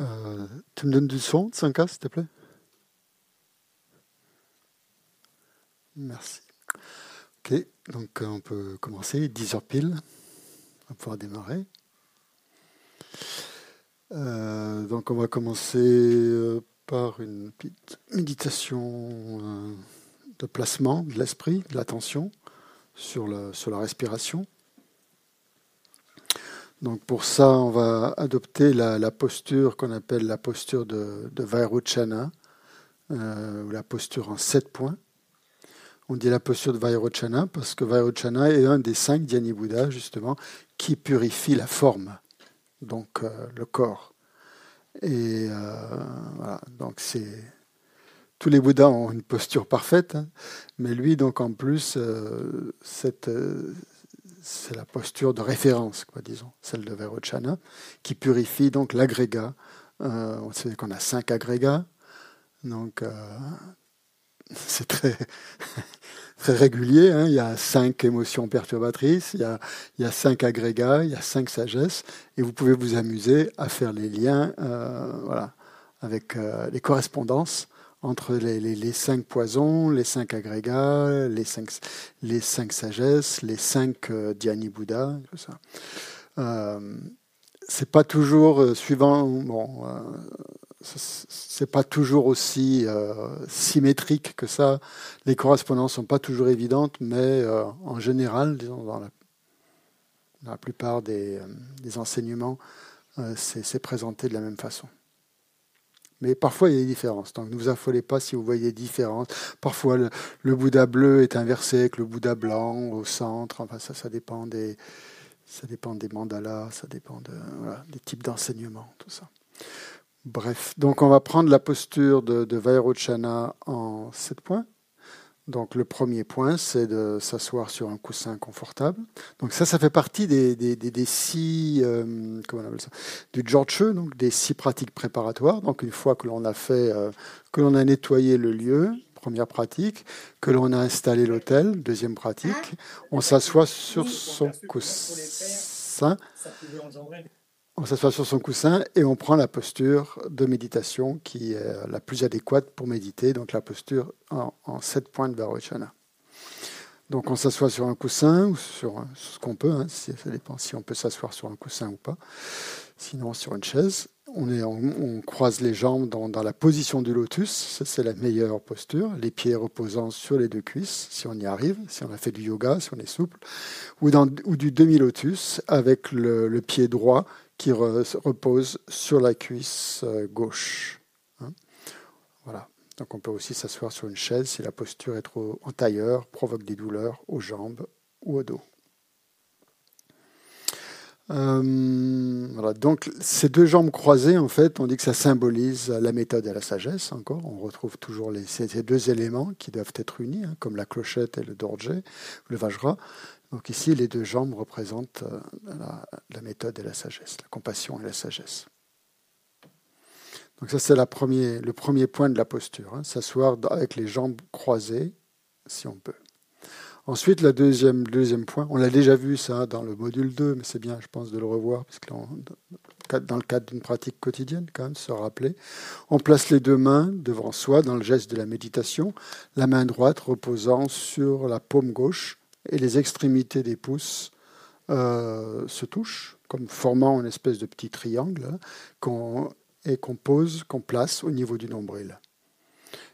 Euh, tu me donnes du son, 5K, s'il te plaît? Merci. Ok, donc euh, on peut commencer, 10 heures pile, on va pouvoir démarrer. Euh, donc on va commencer par une petite méditation de placement de l'esprit, de l'attention sur, la respiration. Donc pour ça, on va adopter la, posture qu'on appelle la posture de, de Vairochana, euh, ou la posture en sept points. On dit la posture de Vairochana parce que Vairochana est un des cinq Dhyani justement, qui purifie la forme, donc euh, le corps. Et euh, voilà, donc c'est. Tous les Bouddhas ont une posture parfaite, hein, mais lui, donc en plus, cette, c'est la posture de référence, quoi, disons, celle de Vairochana, qui purifie donc l'agrégat. Euh, on sait qu'on a cinq agrégats, donc euh, c'est très, très régulier. Hein. Il y a cinq émotions perturbatrices, il y, a, il y, a, cinq agrégats, il y a cinq sagesses, et vous pouvez vous amuser à faire les liens euh, voilà, avec les correspondances entre les, cinq poisons, les cinq agrégats, les cinq, les cinq sagesses, les cinq euh, Dhyani Bouddha, tout ça. Euh, c'est pas toujours euh, suivant, bon, euh, c'est pas toujours aussi symétrique que ça. Les correspondances sont pas toujours évidentes, mais en général, disons, dans la, plupart des, des enseignements, c'est présenté de la même façon. Mais parfois, il y a des différences. Donc, ne vous affolez pas si vous voyez des différences. Parfois, le, Bouddha bleu est inversé avec le Bouddha blanc au centre. Enfin, ça, dépend des, mandalas, ça dépend de, des types d'enseignement, tout ça. Bref, donc on va prendre la posture de, de Vairochana en sept points. Donc le premier point, c'est de s'asseoir sur un coussin confortable. Donc ça, ça fait partie des, des, des, six, euh, comment on appelle ça, du George donc des six pratiques préparatoires. Donc une fois que l'on a fait, euh, que l'on a nettoyé le lieu, première pratique, que l'on a installé l'hôtel, deuxième pratique, on s'assoit sur son coussin. On s'assoit sur son coussin et on prend la posture de méditation qui est la plus adéquate pour méditer, donc la posture en, sept points de Varochana. Donc on s'assoit sur un coussin ou sur, ce qu'on peut, hein, ça dépend si on peut s'asseoir sur un coussin ou pas, sinon sur une chaise. On, croise les jambes dans, la position du lotus, c'est la meilleure posture, les pieds reposant sur les deux cuisses, si on y arrive, si on a fait du yoga, si on est souple, ou, du demi-lotus avec le pied droit qui repose sur la cuisse euh, gauche. Hein. voilà. Donc on peut aussi s'asseoir sur une chaise si la posture est trop en tailleur, provoque des douleurs aux jambes ou au dos. Euh, voilà. Donc ces deux jambes croisées, en fait, on dit que ça symbolise la méthode et la sagesse. Encore, on retrouve toujours ces deux éléments qui doivent être unis, hein, comme la clochette et le dorje, le vajra. Donc ici, les deux jambes représentent euh, la, méthode et la sagesse, la compassion et la sagesse. Donc ça, c'est le premier point de la posture, hein, s'asseoir avec les jambes croisées, si on peut. Ensuite, le deuxième, point, on l'a déjà vu ça dans le module 2, mais c'est bien, je pense, de le revoir, parce dans le cadre d'une pratique quotidienne, quand même, se rappeler. On place les deux mains devant soi dans le geste de la méditation, la main droite reposant sur la paume gauche, et les extrémités des pouces euh, se touchent, comme formant une espèce de petit triangle qu'on, et qu'on pose, qu'on place au niveau du nombril.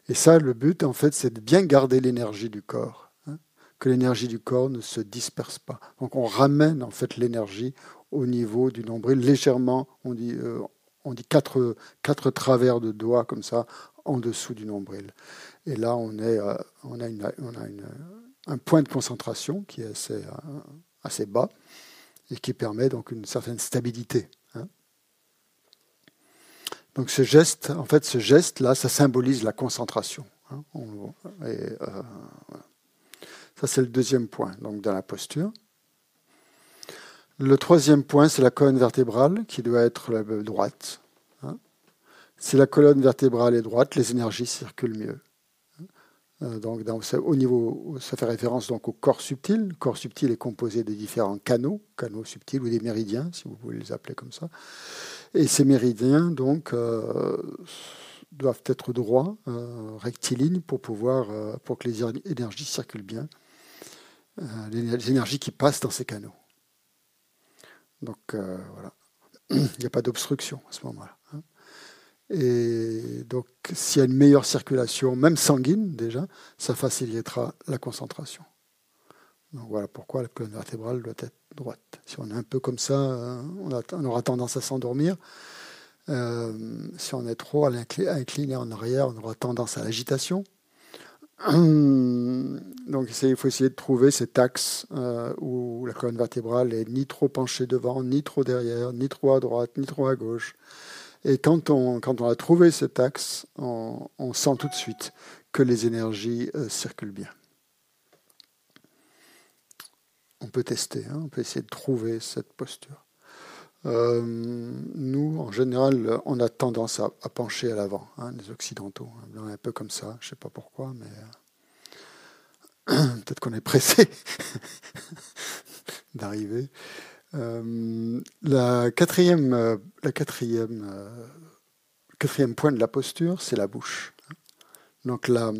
Et ça, le but, en fait, c'est de bien garder l'énergie du corps, hein, que l'énergie du corps ne se disperse pas. Donc, on ramène en fait l'énergie au niveau du nombril, légèrement, on dit, euh, on dit quatre, quatre travers de doigts comme ça en dessous du nombril. Et là, on, est, euh, on a, une, on a une, un point de concentration qui est assez, euh, assez, bas et qui permet donc une certaine stabilité. Hein. Donc ce geste, en fait, ce geste-là, ça symbolise la concentration. Hein. euh, ça, c'est le deuxième point donc, dans la posture. Le troisième point, c'est la colonne vertébrale qui doit être droite. Hein. Si la colonne vertébrale est droite, les énergies circulent mieux. Euh, donc, au niveau, ça fait référence donc au corps subtil. Le corps subtil est composé de différents canaux, canaux subtils ou des méridiens, si vous voulez les appeler comme ça. Et ces méridiens, donc, euh, doivent être droits, euh, rectilignes, pour pouvoir, pour que les énergies circulent bien, les énergies qui passent dans ces canaux. Donc voilà, il n'y a pas d'obstruction à ce moment-là. Hein. Et donc, s'il y a une meilleure circulation, même sanguine déjà, ça facilitera la concentration. Donc voilà pourquoi la colonne vertébrale doit être droite. Si on est un peu comme ça, euh, on, aura tendance à s'endormir. Euh, si on est trop à incliner en arrière, on aura tendance à l'agitation. Donc il faut essayer de trouver cet axe euh, où la colonne vertébrale est ni trop penchée devant, ni trop derrière, ni trop à droite, ni trop à gauche. Et quand on, quand on a trouvé cet axe, on, sent tout de suite que les énergies euh, circulent bien. On peut tester, hein, on peut essayer de trouver cette posture. Euh, nous, en général, on a tendance à, pencher à l'avant, hein, les Occidentaux. Hein, un peu comme ça, je ne sais pas pourquoi, mais euh, peut-être qu'on est pressé d'arriver. Euh, la quatrième, euh, euh, point de la posture, c'est la bouche. Donc la,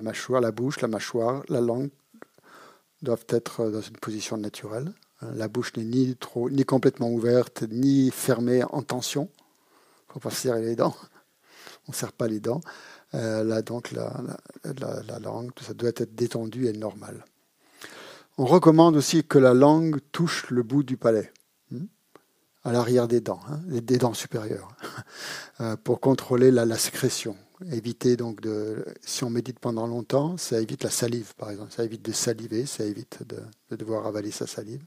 mâchoire, la bouche, la mâchoire, la langue doivent être dans une position naturelle. La bouche n'est ni complètement ouverte, ni fermée en tension. Il ne faut pas serrer les dents. On ne serre pas les dents. la, la, la, langue, ça doit être détendu et normal. On recommande aussi que la langue touche le bout du palais, hmm, à l'arrière des dents, hein, des dents supérieures, euh, pour contrôler la, sécrétion. Éviter donc de, si on médite pendant longtemps, ça évite la salive par exemple, ça évite de saliver, ça évite de, devoir avaler sa salive.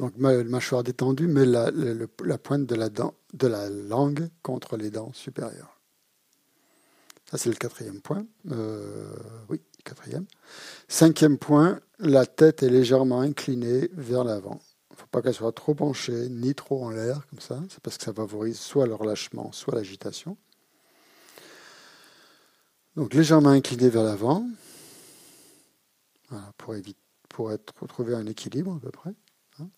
Donc mâchoire détendue, mais la, pointe de la, dent, de la langue contre les dents supérieures. Ça c'est le quatrième point. Euh, oui quatrième. Cinquième point, la tête est légèrement inclinée vers l'avant. Il ne faut pas qu'elle soit trop penchée, ni trop en l'air, comme ça. C'est parce que ça favorise soit le relâchement, soit l'agitation. Donc légèrement incliné vers l'avant, pour, éviter, pour être, un équilibre à peu près. Hein.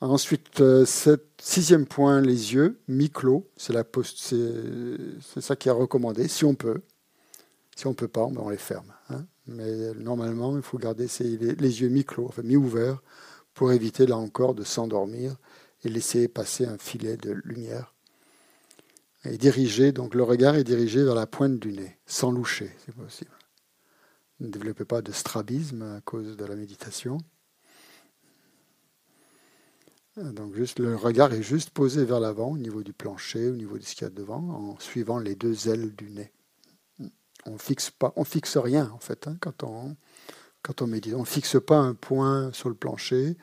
Ensuite, euh, sixième point, les yeux, mi-clos, c'est ça qui est recommandé, si on peut. Si on ne peut pas, ben, on les ferme. Hein. Mais normalement, il faut garder les, yeux mi-clos, enfin mi-ouverts, pour éviter là encore de s'endormir et laisser passer un filet de lumière. Et diriger, donc le regard est dirigé vers la pointe du nez, sans loucher, si possible. Ne développez pas de strabisme à cause de la méditation. Donc juste, le regard est juste posé vers l'avant, au niveau du plancher, au niveau de ce qu'il y a devant, en suivant les deux ailes du nez on fixe pas, on fixe rien en fait hein, quand on quand on médite. On fixe pas un point sur le plancher,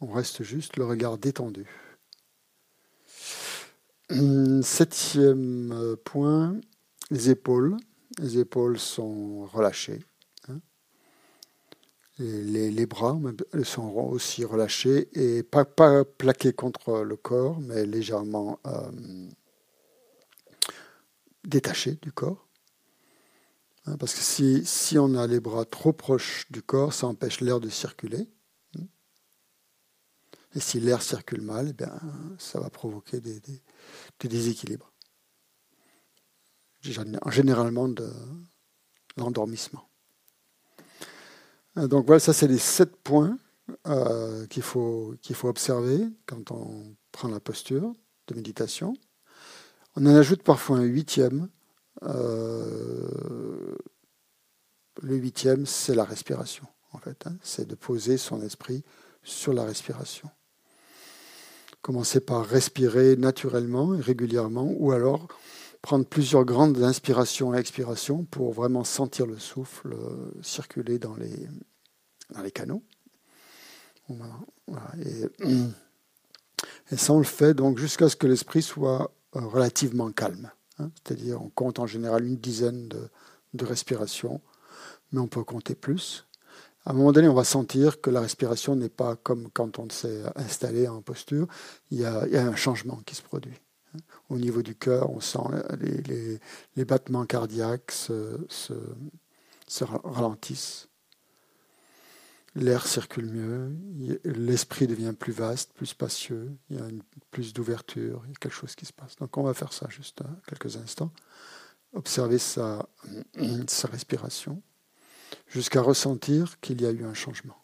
on reste juste le regard détendu. Hum, septième euh, point, les épaules. Les épaules sont relâchées. Hein. Les, les, bras sont aussi relâchés et pas, plaqués contre le corps, mais légèrement euh, détachés du corps. Hein, parce que si, on a les bras trop proches du corps, ça empêche l'air de circuler. Et si l'air circule mal, eh ça va provoquer des, déséquilibres. Généralement de l'endormissement. Donc voilà, ça c'est les sept points euh, qu'il faut, qu'il faut observer quand on prend la posture de méditation. On en ajoute parfois un huitième euh, le huitième, c'est la respiration, en fait. Hein. c'est de poser son esprit sur la respiration. Commencer par respirer naturellement et régulièrement, ou alors prendre plusieurs grandes inspirations et expirations pour vraiment sentir le souffle euh, circuler dans les, dans les canaux. Et, et, ça, on le fait donc jusqu'à ce que l'esprit soit euh, relativement calme. Hein, c'est-à-dire on compte en général une dizaine de, respirations, mais on peut compter plus. À un moment donné, on va sentir que la respiration n'est pas comme quand on s'est installé en posture. Il y, a, un changement qui se produit. Au niveau du cœur, on sent les, battements cardiaques se ralentissent. L'air circule mieux, l'esprit devient plus vaste, plus spacieux, il y a plus d'ouverture, il y a quelque chose qui se passe. Donc on va faire ça juste quelques instants. Observer sa, sa respiration jusqu'à ressentir qu'il y a eu un changement.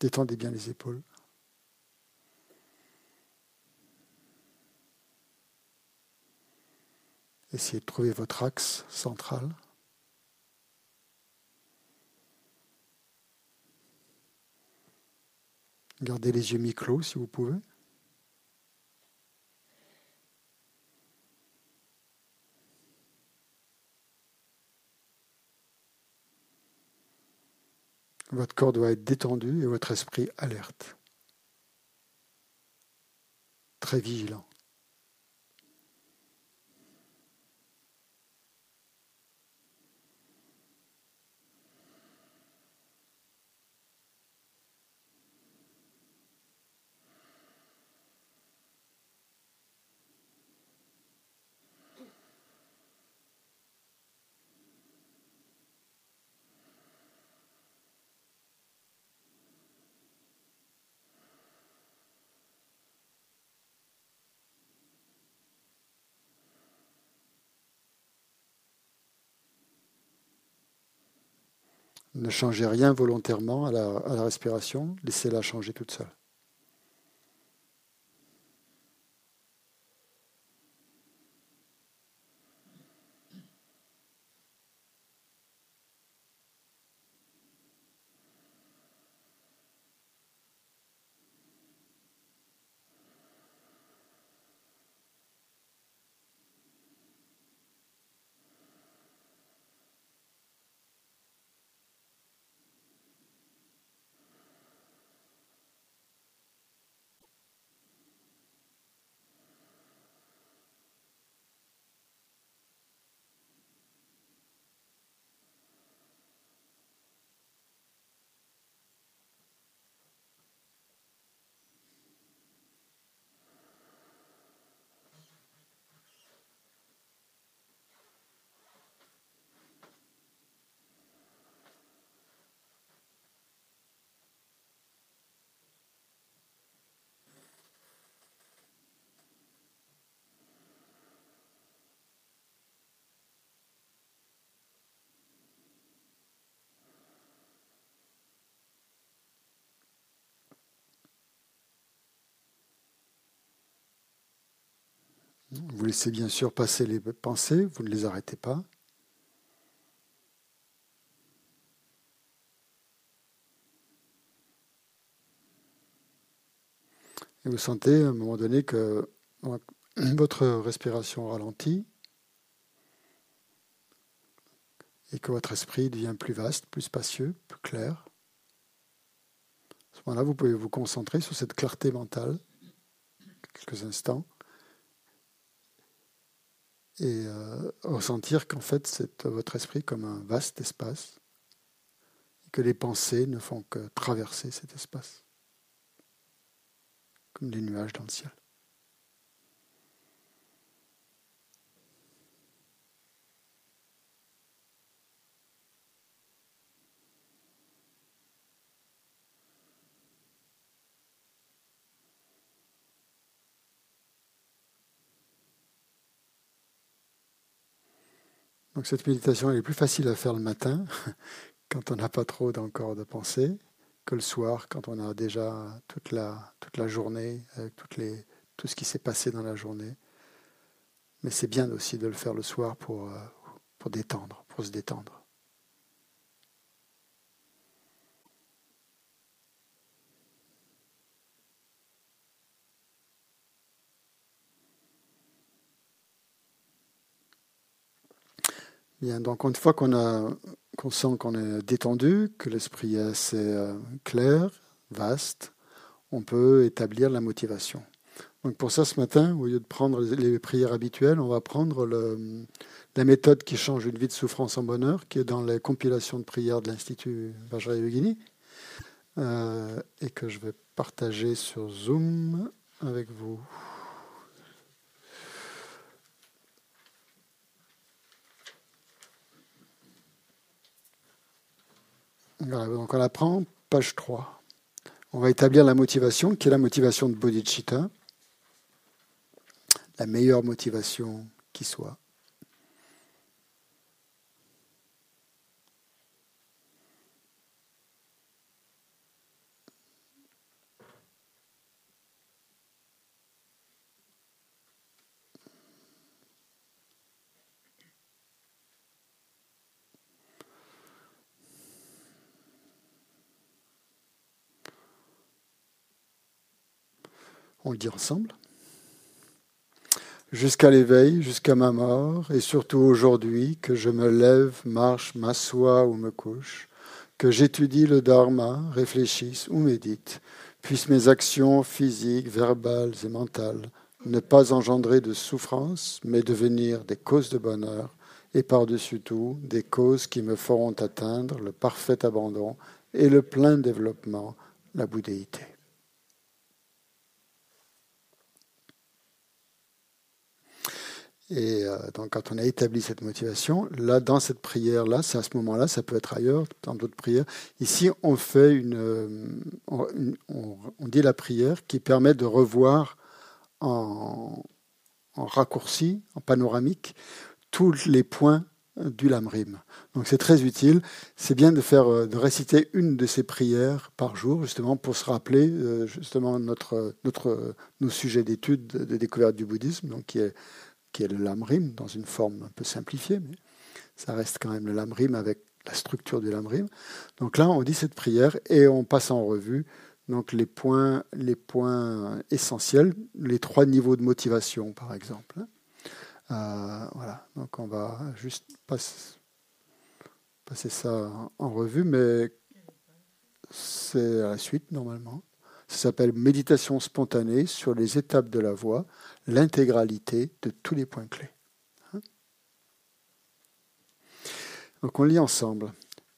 Détendez bien les épaules. Essayez de trouver votre axe central. Gardez les yeux mi-clos si vous pouvez. Votre corps doit être détendu et votre esprit alerte, très vigilant. Ne changez rien volontairement à la, respiration, laissez-la changer toute seule. Vous laissez bien sûr passer les pensées, vous ne les arrêtez pas. Et vous sentez à un moment donné que votre respiration ralentit et que votre esprit devient plus vaste, plus spacieux, plus clair. À ce moment-là, vous pouvez vous concentrer sur cette clarté mentale quelques instants et euh, ressentir qu'en fait c'est votre esprit comme un vaste espace et que les pensées ne font que traverser cet espace comme des nuages dans le ciel. Donc cette méditation est plus facile à faire le matin, quand on n'a pas trop encore de pensée, que le soir, quand on a déjà toute la, journée, tout ce qui s'est passé dans la journée. Mais c'est bien aussi de le faire le soir pour, euh, pour détendre, pour se détendre. Donc une fois qu'on a, qu'on sent qu'on est détendu, que l'esprit est assez euh, clair, vaste, on peut établir la motivation. Donc pour ça, ce matin, au lieu de prendre les prières habituelles, on va prendre la méthode qui change une vie de souffrance en bonheur, qui est dans les compilations de prières de l'Institut Vajrayogini, euh, et que je vais partager sur Zoom avec vous. Donc on apprend, page 3. On va établir la motivation, qui est la motivation de bodhicitta, la meilleure motivation qui soit. On le dit ensemble. Jusqu'à l'éveil, jusqu'à ma mort, et surtout aujourd'hui, que je me lève, marche, m'assois ou me couche, que j'étudie le dharma, réfléchisse ou médite, puissent mes actions physiques, verbales et mentales ne pas engendrer de souffrance, mais devenir des causes de bonheur, et par-dessus tout, des causes qui me feront atteindre le parfait abandon et le plein développement, la bouddhéité. Et euh, donc, quand on a établi cette motivation, là, dans cette prière-là, c'est à ce moment-là, ça peut être ailleurs, dans d'autres prières. Ici, on fait une, euh, on, dit la prière qui permet de revoir en, raccourci, en panoramique, tous les points du lamrim. Donc c'est très utile. C'est bien de faire, euh, de réciter une de ces prières par jour, justement pour se rappeler justement notre, notre, nos sujets d'étude de découverte du bouddhisme, donc qui est qui est le lamrim dans une forme un peu simplifiée, mais ça reste quand même le lamrim avec la structure du lamrim. Donc là, on dit cette prière et on passe en revue donc les points, les points essentiels, les trois niveaux de motivation, par exemple. Euh, voilà, donc on va juste passer, passer ça en revue, mais c'est à la suite normalement. Ça s'appelle Méditation spontanée sur les étapes de la voie, l'intégralité de tous les points clés. Hein Donc on lit ensemble.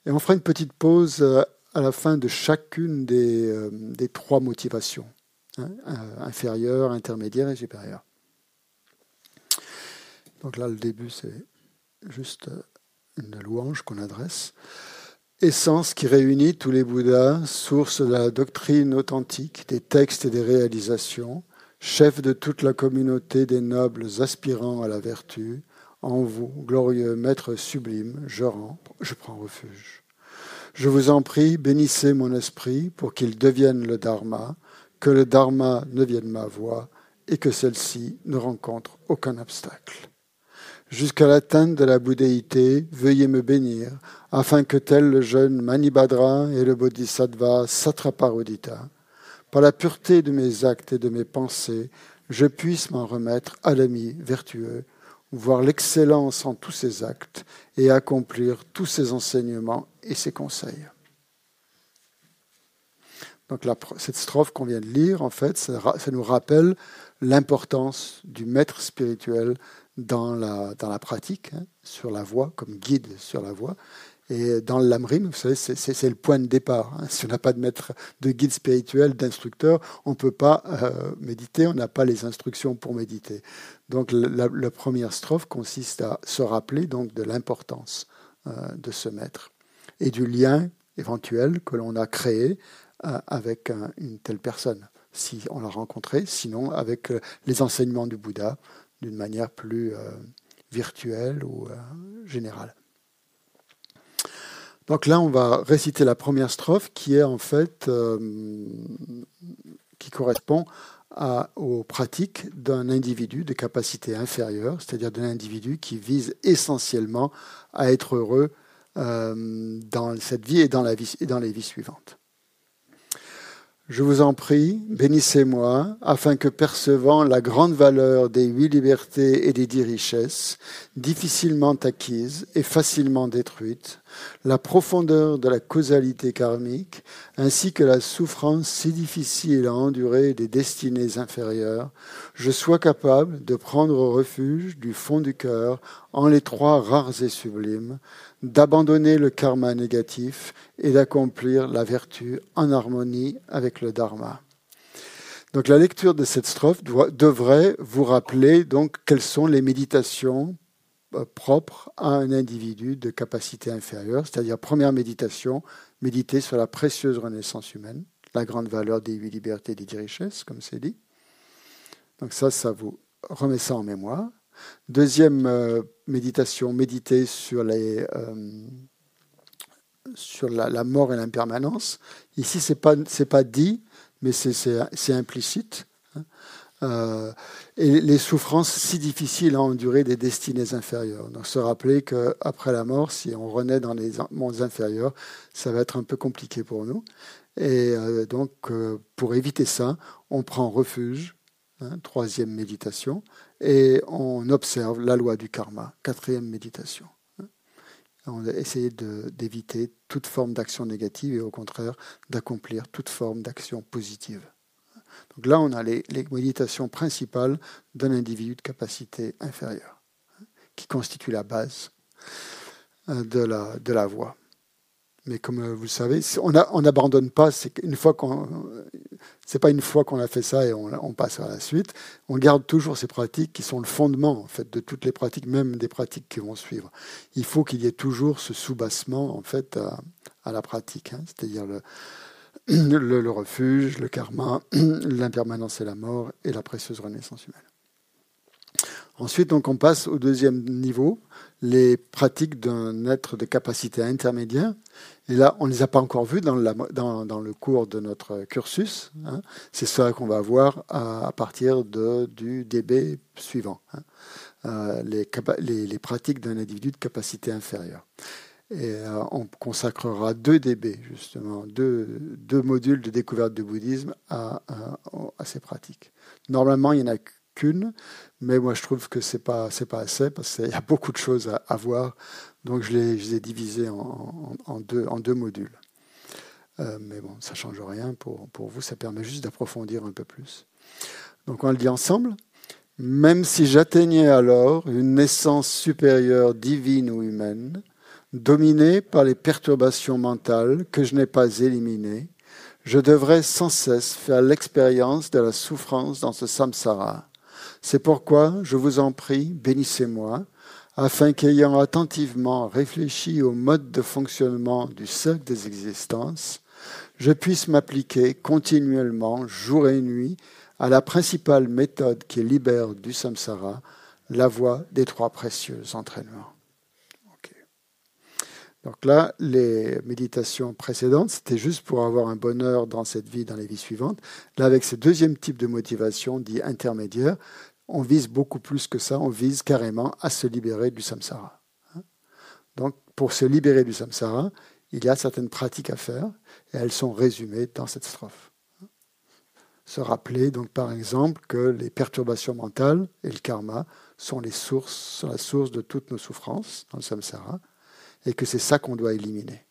Et on fera une petite pause euh, à la fin de chacune des, euh, trois motivations, hein, euh, inférieure, intermédiaire et supérieure. Donc là, le début, c'est juste une louange qu'on adresse essence qui réunit tous les Bouddhas, source de la doctrine authentique, des textes et des réalisations, chef de toute la communauté des nobles aspirants à la vertu, en vous, glorieux maître sublime, je, je prends refuge. Je vous en prie, bénissez mon esprit pour qu'il devienne le Dharma, que le Dharma ne vienne ma voix et que celle-ci ne rencontre aucun obstacle jusqu'à l'atteinte de la bouddhéité, veuillez me bénir, afin que tel le jeune Manibhadra et le Bodhisattva Satraparodita, par la pureté de mes actes et de mes pensées, je puisse m'en remettre à l'ami vertueux, voir l'excellence en tous ses actes et accomplir tous ses enseignements et ses conseils. Donc cette strophe qu'on vient de lire, en fait, ça nous rappelle l'importance du maître spirituel dans la, pratique, hein, sur la voie, comme guide sur la voie. Et dans lamrim, vous savez, c'est le point de départ. Hein. Si on n'a pas de maître, de guide spirituel, d'instructeur, on ne peut pas euh, méditer, on n'a pas les instructions pour méditer. Donc la, première strophe consiste à se rappeler donc de l'importance euh, de ce maître et du lien éventuel que l'on a créé euh, avec une telle personne, si on l'a rencontré, sinon avec les enseignements du Bouddha, d'une manière plus virtuelle ou générale. Donc là, on va réciter la première strophe qui est en fait euh, qui correspond aux pratiques d'un individu de capacité inférieure, c'est-à-dire d'un individu qui vise essentiellement à être heureux cette et dans, la vie et dans les vies suivantes. Je vous en prie, bénissez-moi, afin que percevant la grande valeur des huit libertés et des dix richesses, difficilement acquises et facilement détruites, la profondeur de la causalité karmique, ainsi que la souffrance si difficile à endurer des destinées inférieures, je sois capable de prendre refuge du fond du cœur en les trois rares et sublimes, d'abandonner le karma négatif et d'accomplir la vertu en harmonie avec le dharma. Donc la lecture de cette strophe devrait vous rappeler donc quelles sont les méditations euh, propres à un individu de capacité inférieure, c'est-à-dire première méditation, méditer sur la précieuse renaissance humaine, la grande valeur des huit libertés et des dix richesses, comme c'est dit. Donc ça, ça vous remet ça en mémoire. Deuxième euh, méditation, méditer sur, les, euh, sur la, mort et l'impermanence. Ici, ce n'est pas, pas dit, mais c'est implicite. Hein. Euh, et les souffrances si difficiles à endurer des destinées inférieures. Donc se rappeler qu'après la mort, si on renaît dans les mondes inférieurs, ça va être un peu compliqué pour nous. Et donc pour éviter ça, on prend refuge, hein, troisième méditation, et on observe la loi du karma, quatrième méditation. On va essayer d'éviter toute forme d'action négative et au contraire d'accomplir toute forme d'action positive. Donc là, on a les, méditations principales d'un individu de capacité inférieure, qui constituent la base euh, de la, de la voie. Mais comme euh, vous savez, on n'abandonne pas. C'est une fois qu'on, pas une fois qu'on a fait ça et on, passe à la suite. On garde toujours ces pratiques qui sont le fondement en fait de toutes les pratiques, même des pratiques qui vont suivre. Il faut qu'il y ait toujours ce soubassement en fait à, la pratique, hein. c'est-à-dire le, le, refuge, le karma, l'impermanence et la mort, et la précieuse renaissance humaine. Ensuite, donc, on passe au deuxième niveau, les pratiques d'un être de capacité intermédiaire. Et là, on ne les a pas encore vues dans, dans, le cours de notre cursus. Hein. C'est ça qu'on va voir à, partir de, du DB suivant, hein. euh, les, les, les, pratiques d'un individu de capacité inférieure. Et euh, on consacrera deux DB, justement, deux, deux, modules de découverte du bouddhisme à, à, ces pratiques. Normalement, il n'y en a qu'une, mais moi je trouve que ce n'est pas, pas assez parce qu'il y a beaucoup de choses à, voir. Donc je les, ai divisés en, deux, en deux modules. Euh, mais bon, ça ne change rien pour, pour vous, ça permet juste d'approfondir un peu plus. Donc on le dit ensemble. Même si j'atteignais alors une naissance supérieure divine ou humaine, dominé par les perturbations mentales que je n'ai pas éliminées, je devrais sans cesse faire l'expérience de la souffrance dans ce samsara. C'est pourquoi, je vous en prie, bénissez-moi, afin qu'ayant attentivement réfléchi au mode de fonctionnement du cercle des existences, je puisse m'appliquer continuellement, jour et nuit, à la principale méthode qui libère du samsara, la voie des trois précieux entraînements. Donc là, les méditations précédentes, c'était juste pour avoir un bonheur dans cette vie, dans les vies suivantes. Là, avec ce deuxième type de motivation, dit intermédiaire, on vise beaucoup plus que ça, on vise carrément à se libérer du samsara. Donc, pour se libérer du samsara, il y a certaines pratiques à faire, et elles sont résumées dans cette strophe. Se rappeler, donc, par exemple, que les perturbations mentales et le karma sont la source de toutes nos souffrances dans le samsara et que c'est ça qu'on doit éliminer.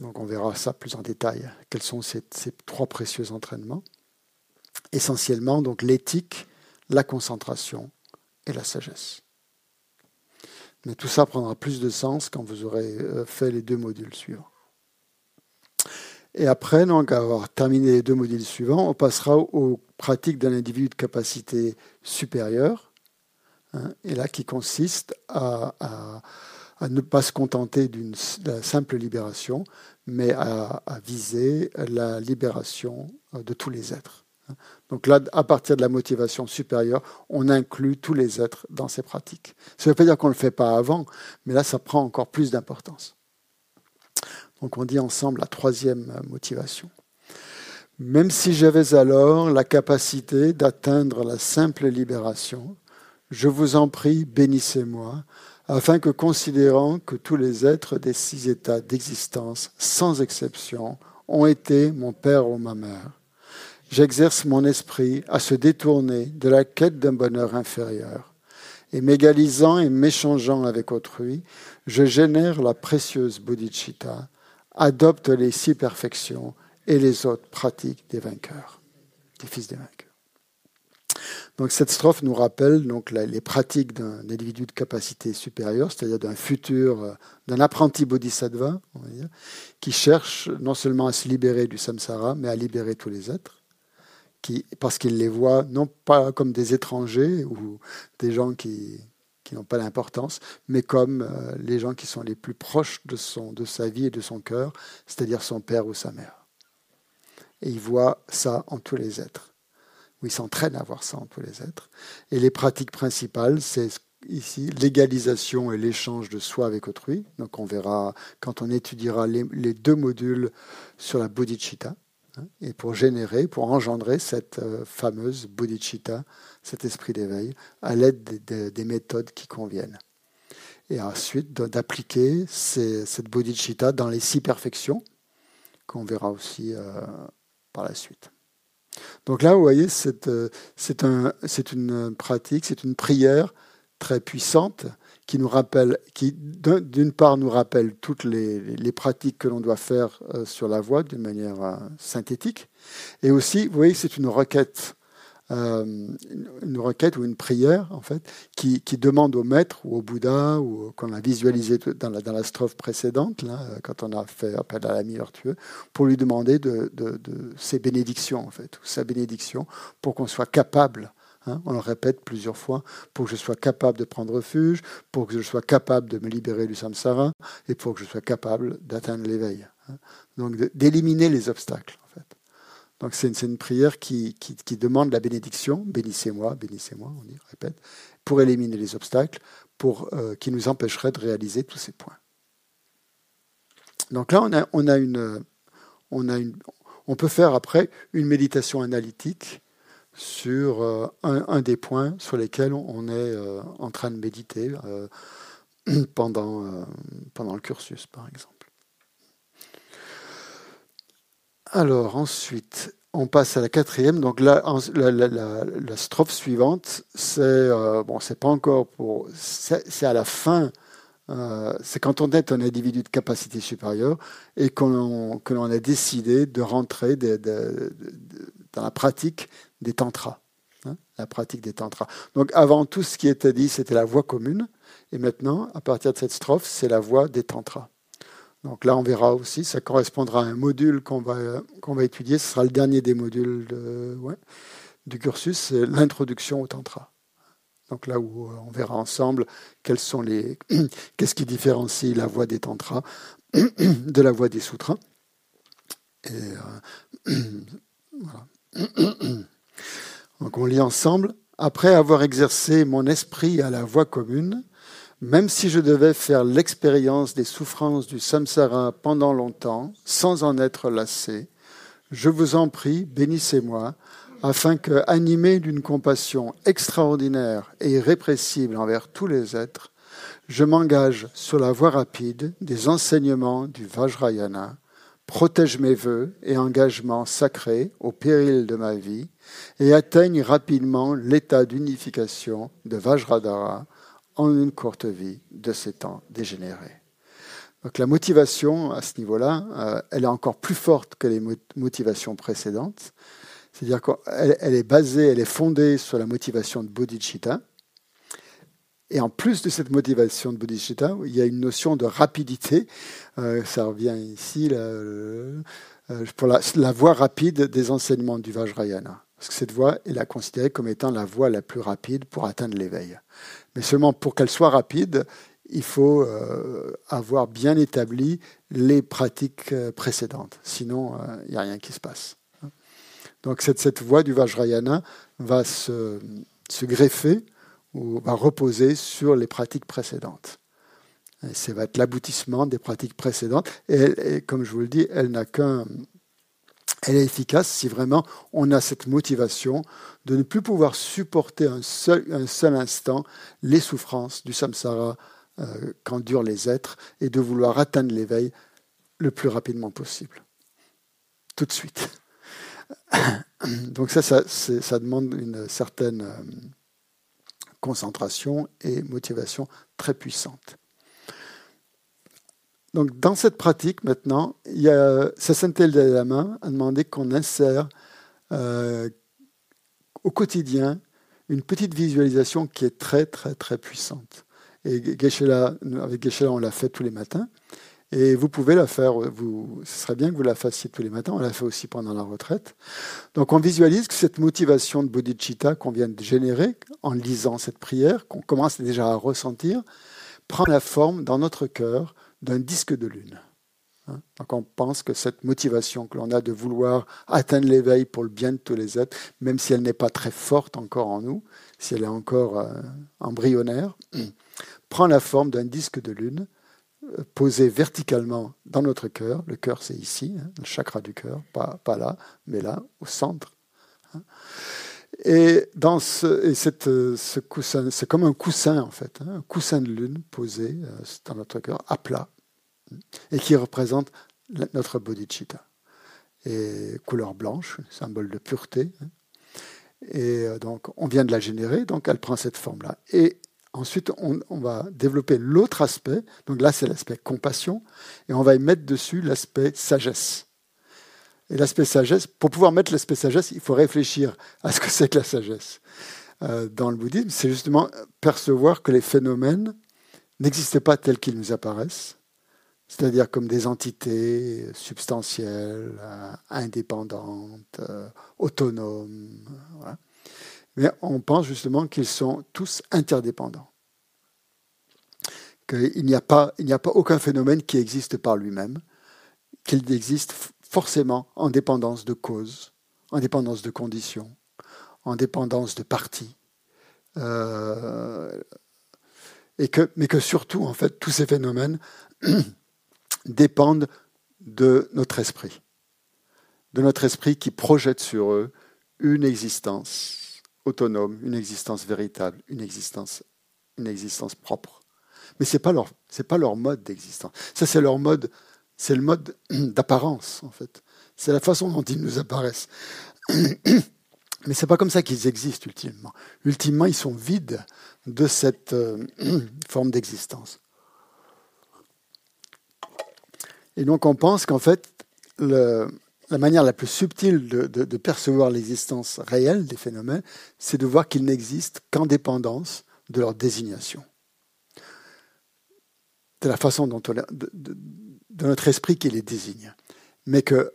Donc on verra ça plus en détail. Quels sont ces, trois précieux entraînements Essentiellement, donc l'éthique, la concentration et la sagesse. Mais tout ça prendra plus de sens quand vous aurez euh, fait les deux modules suivants. Et après, donc, avoir terminé les deux modules suivants, on passera aux pratiques d'un individu de capacité supérieure, Hein, et là qui consiste à, ne pas se contenter d'une simple libération, mais à, viser la libération euh, de tous les êtres. Donc là, à partir de la motivation supérieure, on inclut tous les êtres dans ces pratiques. Ça ne veut pas dire qu'on ne le fait pas avant, mais là, ça prend encore plus d'importance. Donc on dit ensemble la troisième motivation. Même si j'avais alors la capacité d'atteindre la simple libération, je vous en prie, bénissez-moi, afin que, considérant que tous les êtres des six états d'existence, sans exception, ont été mon père ou ma mère, j'exerce mon esprit à se détourner de la quête d'un bonheur inférieur et m'égalisant et m'échangeant avec autrui, je génère la précieuse bodhicitta, adopte les six perfections et les autres pratiques des vainqueurs, des fils des vainqueurs. Donc cette strophe nous rappelle donc les pratiques d'un individu de capacité supérieure, c'est-à-dire d'un futur, euh, d'un apprenti bodhisattva, qui cherche non seulement à se libérer du samsara, mais à libérer tous les êtres, parce qu'il les voit non pas comme des étrangers ou des gens qui, n'ont pas d'importance, mais comme euh, les gens qui sont les plus proches de, sa vie et de son cœur, c'est-à-dire son père ou sa mère. Et il voit ça en tous les êtres où il s'entraîne à voir ça en tous les êtres. Et les pratiques principales, c'est ici l'égalisation et l'échange de soi avec autrui. Donc on verra quand on étudiera les, deux modules sur la bodhicitta. Hein, et pour générer, pour engendrer cette euh, fameuse bodhicitta, cet esprit d'éveil, à l'aide des, méthodes qui conviennent. Et ensuite d'appliquer cette bodhicitta dans les six perfections, qu'on verra aussi euh, par la suite. Donc là, vous voyez, euh, c'est une pratique, c'est une prière très puissante qui nous rappelle, qui d'une part nous rappelle toutes les, pratiques que l'on doit faire euh, sur la voie d'une manière euh, synthétique, et aussi, vous voyez, c'est une requête euh, une requête ou une prière en fait qui, demande au maître ou au Bouddha ou qu'on a visualisé dans la, strophe précédente là, quand on a fait appel à l'ami vertueux pour lui demander de, de, ses bénédictions en fait ou sa bénédiction pour qu'on soit capable hein, on le répète plusieurs fois, pour que je sois capable de prendre refuge, pour que je sois capable de me libérer du samsara et pour que je sois capable d'atteindre l'éveil. Hein. Donc d'éliminer les obstacles. Donc c'est une, prière qui, demande la bénédiction, bénissez-moi, bénissez-moi, on dit, répète, pour éliminer les obstacles, euh, qui nous empêcheraient de réaliser tous ces points. Donc là, on peut faire après une méditation analytique sur euh, un, des points sur lesquels on est euh, en train de méditer pendant, pendant le cursus, par exemple. Alors ensuite, on passe à la quatrième. Donc là, la, strophe suivante, c'est euh, bon, pas encore pour, c'est à la fin. Euh, c'est quand on est un individu de capacité supérieure et qu'on que l'on a décidé de rentrer dans la pratique des tantras. Hein, la pratique des tantras. Donc avant tout ce qui était dit, c'était la voie commune. Et maintenant, à partir de cette strophe, c'est la voie des tantras. Donc là, on verra aussi, ça correspondra à un module qu'on va, va étudier. Ce sera le dernier des modules du cursus, c'est l'introduction au Tantra. Donc là où on verra ensemble quels sont les, qu'est-ce qui différencie la voie des Tantras de la voie des Sutras. Et euh, voilà. Donc on lit ensemble. Après avoir exercé mon esprit à la voie commune, même si je devais faire l'expérience des souffrances du samsara pendant longtemps, sans en être lassé, je vous en prie, bénissez-moi, afin que, animé d'une compassion extraordinaire et irrépressible envers tous les êtres, je m'engage sur la voie rapide des enseignements du Vajrayana, protège mes vœux et engagements sacrés au péril de ma vie, et atteigne rapidement l'état d'unification de Vajradhara, en une courte vie de ces temps dégénérés. Donc la motivation à ce niveau-là, euh, elle est encore plus forte que les motivations précédentes. C'est-à-dire qu'elle elle est basée, elle est fondée sur la motivation de bodhicitta. Et en plus de cette motivation de bodhicitta, il y a une notion de rapidité. Euh, ça revient ici euh, pour la, voie rapide des enseignements du Vajrayana. Parce que cette voie est la considérée comme étant la voie la plus rapide pour atteindre l'éveil. Mais seulement pour qu'elle soit rapide, il faut euh, avoir bien établi les pratiques précédentes. Sinon, il n'y a rien qui se passe. Donc cette, voie du Vajrayana va se, greffer ou va reposer sur les pratiques précédentes. Ça va être l'aboutissement des pratiques précédentes. et, comme je vous le dis, elle n'a qu'un elle est efficace si vraiment on a cette motivation de ne plus pouvoir supporter un seul, un seul instant les souffrances du samsara euh, qu'endurent les êtres et de vouloir atteindre l'éveil le plus rapidement possible. Tout de suite. Donc ça, ça, ça demande une certaine euh, concentration et motivation très puissante. Donc, dans cette pratique, maintenant, il y a Sasantel Lama a demandé qu'on insère euh, au quotidien une petite visualisation qui est très, très, très puissante. Et avec geshe on l'a fait tous les matins. Et vous pouvez la faire, ce serait bien que vous la fassiez tous les matins, on l'a fait aussi pendant la retraite. Donc on visualise que cette motivation de bodhicitta qu'on vient de générer en lisant cette prière, qu'on commence déjà à ressentir, prend la forme dans notre cœur d'un disque de lune. Hein? Donc on pense que cette motivation que l'on a de vouloir atteindre l'éveil pour le bien de tous les êtres, même si elle n'est pas très forte encore en nous, si elle est encore euh, embryonnaire, prend la forme d'un disque de lune posé verticalement dans notre cœur. Le cœur, c'est ici, hein, le chakra du cœur, pas, pas, là, mais là, au centre. Hein. Et, dans ce, et cette, euh, ce coussin, c'est comme un coussin en fait, un coussin de lune posé dans notre cœur, à plat, et qui représente notre bodhicitta. Et couleur blanche, symbole de pureté. Hein. Et euh, donc, on vient de la générer, donc elle prend cette forme-là. Et ensuite, on, va développer l'autre aspect. Donc là, c'est l'aspect compassion. Et on va y mettre dessus l'aspect sagesse. Et l'aspect sagesse, pour pouvoir mettre l'aspect sagesse, il faut réfléchir à ce que c'est que la sagesse. Euh, dans le bouddhisme, c'est justement percevoir que les phénomènes n'existent pas tels qu'ils nous apparaissent, c'est-à-dire comme des entités substantielles, euh, indépendantes, euh, autonomes. Mais on pense justement qu'ils sont tous interdépendants. Qu'il n'y a, pas, il n'y a pas aucun phénomène qui existe par lui-même, qu'il existe forcément en dépendance de cause, en dépendance de conditions, en dépendance de parties. Euh, et que, mais que surtout, en fait, tous ces phénomènes dépendent de notre esprit, de notre esprit qui projette sur eux une existence autonome, une existence véritable, une existence, une existence propre. Mais ce n'est pas, leur, mode d'existence. Ça, c'est leur mode, c'est le mode d'apparence, en fait. C'est la façon dont ils nous apparaissent. Mais ce n'est pas comme ça qu'ils existent, ultimement. Ultimement, ils sont vides de cette euh, forme d'existence. Et donc on pense qu'en fait, la manière la plus subtile de, percevoir l'existence réelle des phénomènes, c'est de voir qu'ils n'existent qu'en dépendance de leur désignation. De la façon dont on, notre esprit qui les désigne. Mais que,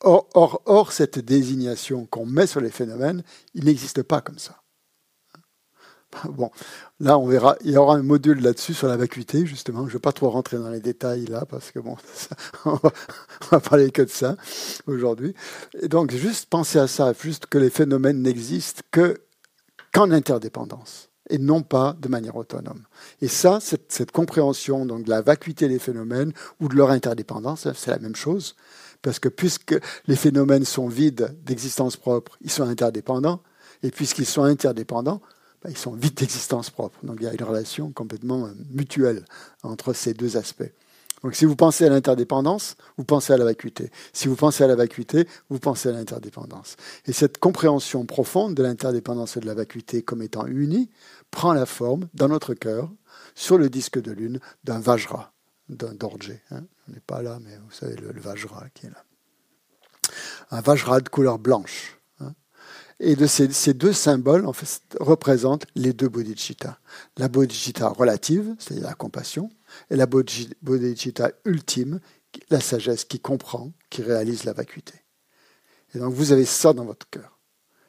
hors, hors cette désignation qu'on met sur les phénomènes, il n'existe pas comme ça. Bon, là, on verra. Il y aura un module là-dessus sur la vacuité, justement. Je ne vais pas trop rentrer dans les détails là, parce que bon, on, va, parler que de ça aujourd'hui. Et donc, juste penser à ça, juste que les phénomènes n'existent que qu'en interdépendance et non pas de manière autonome. Et ça, cette, compréhension donc de la vacuité des phénomènes ou de leur interdépendance, c'est la même chose, parce que puisque les phénomènes sont vides d'existence propre, ils sont interdépendants, et puisqu'ils sont interdépendants, ils sont vides d'existence propre. Donc il y a une relation complètement euh, mutuelle entre ces deux aspects. Donc si vous pensez à l'interdépendance, vous pensez à la vacuité. Si vous pensez à la vacuité, vous pensez à l'interdépendance. Et cette compréhension profonde de l'interdépendance et de la vacuité comme étant unie prend la forme dans notre cœur, sur le disque de lune, d'un Vajra, d'un Dorje. Hein. On n'est pas là, mais vous savez, le Vajra qui est là. Un Vajra de couleur blanche. Et ces, deux symboles représentent les deux bodhicitta. La bodhicitta relative, c'est-à-dire la compassion, et la bodhicitta ultime, la sagesse qui comprend, qui réalise la vacuité. Et donc vous avez ça dans votre cœur.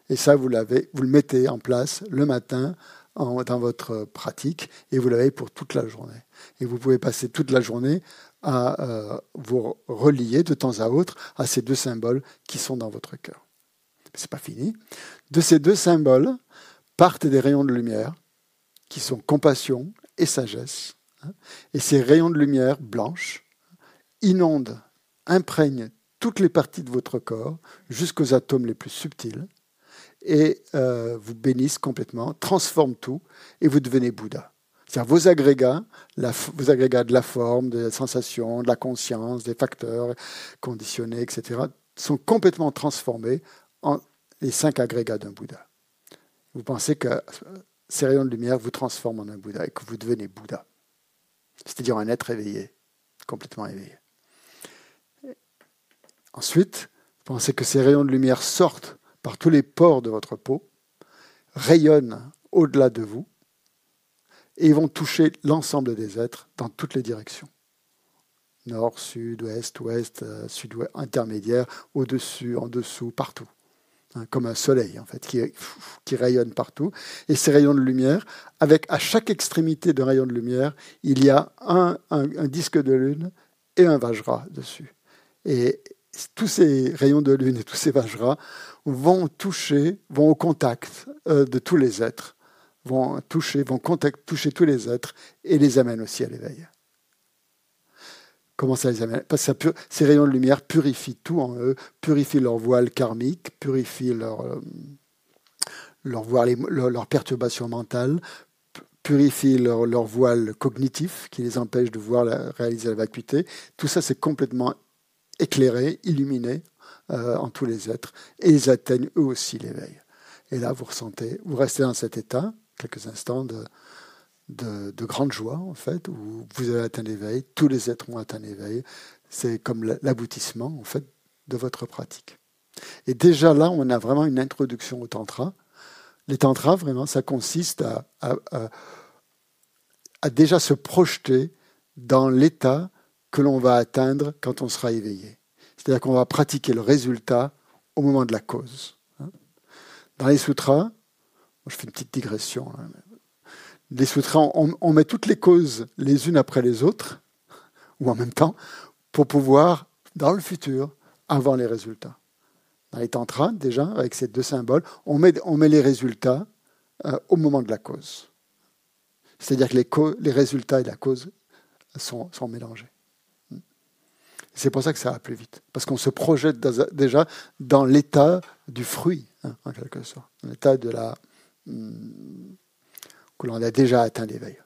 Et ça, vous le mettez en place le matin dans votre pratique et vous l'avez pour toute la journée. Et vous pouvez passer toute la journée à euh, vous relier de temps à autre à ces deux symboles qui sont dans votre cœur c'est pas fini. De ces deux symboles partent des rayons de lumière qui sont compassion et sagesse. Hein. Et ces rayons de lumière blanches inondent, imprègnent toutes les parties de votre corps jusqu'aux atomes les plus subtils et euh, vous bénissent complètement, transforment tout et vous devenez Bouddha. C'est-à-dire vos agrégats, vos agrégats de la forme, de la sensation, de la conscience, des facteurs conditionnés, etc., sont complètement transformés les cinq agrégats d'un Bouddha. Vous pensez que ces rayons de lumière vous transforment en un Bouddha et que vous devenez Bouddha. C'est-à-dire un être éveillé, complètement éveillé. Ensuite, pensez que ces rayons de lumière sortent par tous les pores de votre peau, rayonnent au-delà de vous, et vont toucher l'ensemble des êtres dans toutes les directions. Nord, sud, ouest, ouest, euh, sud-ouest, intermédiaire, au-dessus, en dessous, partout. Hein, comme un soleil, en fait, qui, rayonne partout. Et ces rayons de lumière, avec à chaque extrémité d'un rayon de lumière, il y a un, disque de lune et un Vajra dessus. Et tous ces rayons de lune et tous ces Vajras vont toucher, vont au contact euh, de tous les êtres, vont toucher, vont toucher tous les êtres et les amènent aussi à l'éveil. Comment ça les amène Parce que ces rayons de lumière purifient tout en eux, purifient leur voile karmique, purifient leur, euh, leur, voile, leur, perturbation mentale, purifient leur, leur, voile cognitif qui les empêche de voir la, réaliser la vacuité. Tout ça, c'est complètement éclairé, illuminé euh, en tous les êtres, et ils atteignent eux aussi l'éveil. Et là, vous ressentez, vous restez dans cet état, quelques instants de, de, grande joie, en fait, où vous avez atteint l'éveil, tous les êtres ont atteint l'éveil. C'est comme l'aboutissement, en fait, de votre pratique. Et déjà là, on a vraiment une introduction au tantra. Les tantras, vraiment, ça consiste à, à, déjà se projeter dans l'état que l'on va atteindre quand on sera éveillé. C'est-à-dire qu'on va pratiquer le résultat au moment de la cause. Hein. Dans les sutras, je fais une petite digression, hein, les sutras, on, met toutes les causes les unes après les autres, ou en même temps, pour pouvoir, dans le futur, avoir les résultats. Dans les tantras, déjà, avec ces deux symboles, on met, les résultats euh, au moment de la cause. C'est-à-dire que les, résultats et la cause sont, sont mélangés. C'est pour ça que ça va plus vite, parce qu'on se projette déjà dans l'état du fruit, hein, en quelque sorte, l'état de la, hmm, que l'on a déjà atteint l'éveil.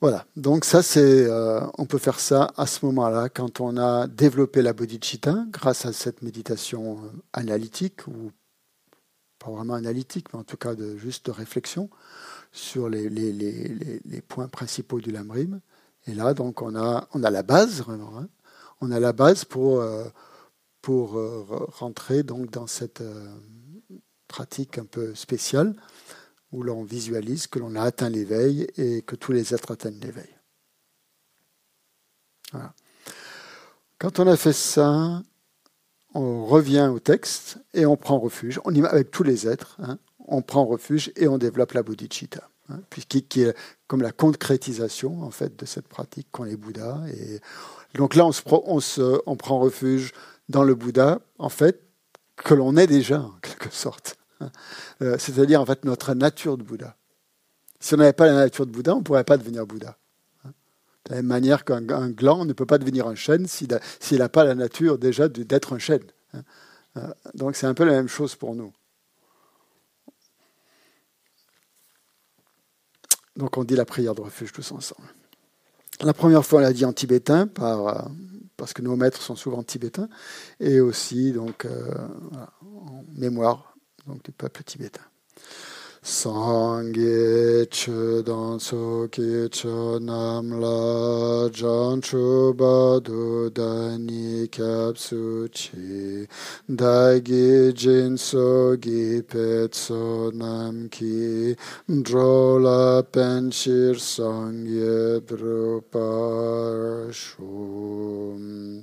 Voilà, donc ça c'est, euh, on peut faire ça à ce moment-là quand on a développé la bodhicitta grâce à cette méditation euh, analytique ou pas vraiment analytique, mais en tout cas de juste réflexion sur les, points principaux du lamrim. Et là donc on a, la base vraiment, hein. on a la base pour euh, pour rentrer donc dans cette pratique un peu spéciale où l'on visualise que l'on a atteint l'éveil et que tous les êtres atteignent l'éveil. Quand on a fait ça, on revient au texte et on prend refuge. Avec tous les êtres. Hein. on prend refuge et on développe la bodhicitta, hein, qui est comme la concrétisation en fait de cette pratique qu'on est Bouddha. Et donc là, on prend refuge dans le Bouddha, en fait, que l'on est déjà en quelque sorte. Euh, c'est-à-dire en fait notre nature de Bouddha. Si on n'avait pas la nature de Bouddha, on ne pourrait pas devenir Bouddha. De la même manière qu'un gland ne peut pas devenir un chêne s'il n'a pas la nature déjà d'être un chêne. Euh, donc c'est un peu la même chose pour nous. Donc on dit la prière de refuge tous ensemble. La première fois, on l'a dit en tibétain, euh, parce que nos maîtres sont souvent tibétains, et aussi donc, en mémoire donc du peuple tibétain. Sangye chudan soki chonam la jan chubadu dani kapsu chi dagi jin sogi pet sonam ki drola penshir sangye drupar shum.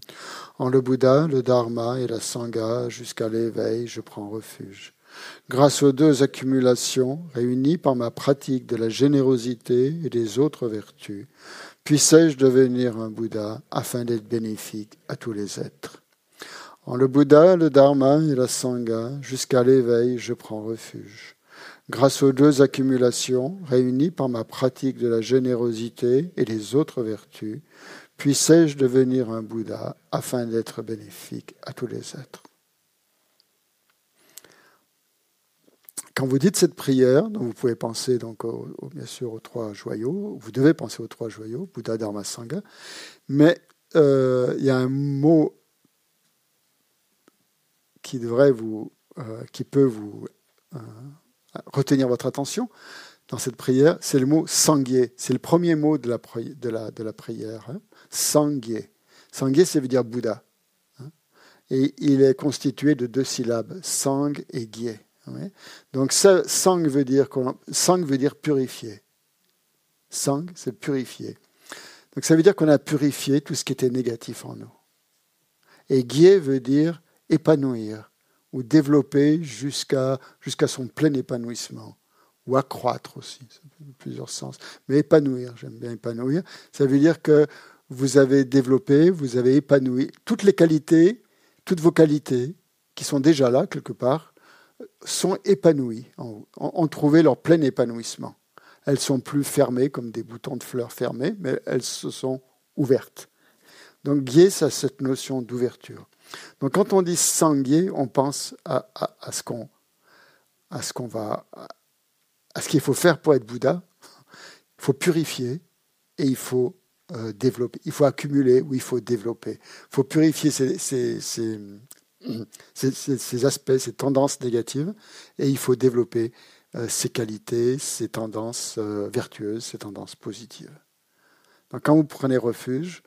En le Bouddha, le Dharma et la Sangha, jusqu'à l'éveil, je prends refuge. Grâce aux deux accumulations réunies par ma pratique de la générosité et des autres vertus, puissais-je devenir un Bouddha afin d'être bénéfique à tous les êtres. En le Bouddha, le Dharma et la Sangha, jusqu'à l'éveil, je prends refuge. Grâce aux deux accumulations réunies par ma pratique de la générosité et des autres vertus, puissais-je devenir un Bouddha afin d'être bénéfique à tous les êtres. Quand vous dites cette prière, vous pouvez penser donc bien sûr aux trois joyaux, vous devez penser aux trois joyaux, Bouddha, Dharma, Sangha, mais euh, il y a un mot qui devrait vous, euh, peut vous euh, retenir votre attention dans cette prière, c'est le mot sanguier. C'est le premier mot de la, prière. Hein. Sanguier. Ça veut dire Bouddha. Hein. Et il est constitué de deux syllabes, sang et Donc sang veut dire, sang veut dire purifier. Sang, c'est purifier. Donc ça veut dire qu'on a purifié tout ce qui était négatif en nous. Et gué veut dire épanouir ou développer jusqu'à son plein épanouissement ou accroître aussi, ça fait plusieurs sens. Mais épanouir, j'aime bien épanouir, ça veut dire que vous avez développé, vous avez épanoui toutes les qualités, toutes vos qualités qui sont déjà là quelque part, sont épanouies, ont, trouvé leur plein épanouissement. Elles sont plus fermées comme des boutons de fleurs fermés, mais elles se sont ouvertes. Donc guier, ça cette notion d'ouverture. Donc quand on dit sanguier, on pense à, ce qu'on à ce qu'on va à ce qu'il faut faire pour être Bouddha. Il faut purifier et il faut euh, développer. Il faut accumuler ou il faut développer. Il faut purifier ces, aspects, ces tendances négatives et il faut développer euh, ces qualités, ces tendances euh, vertueuses, ces tendances positives. Donc quand vous prenez refuge,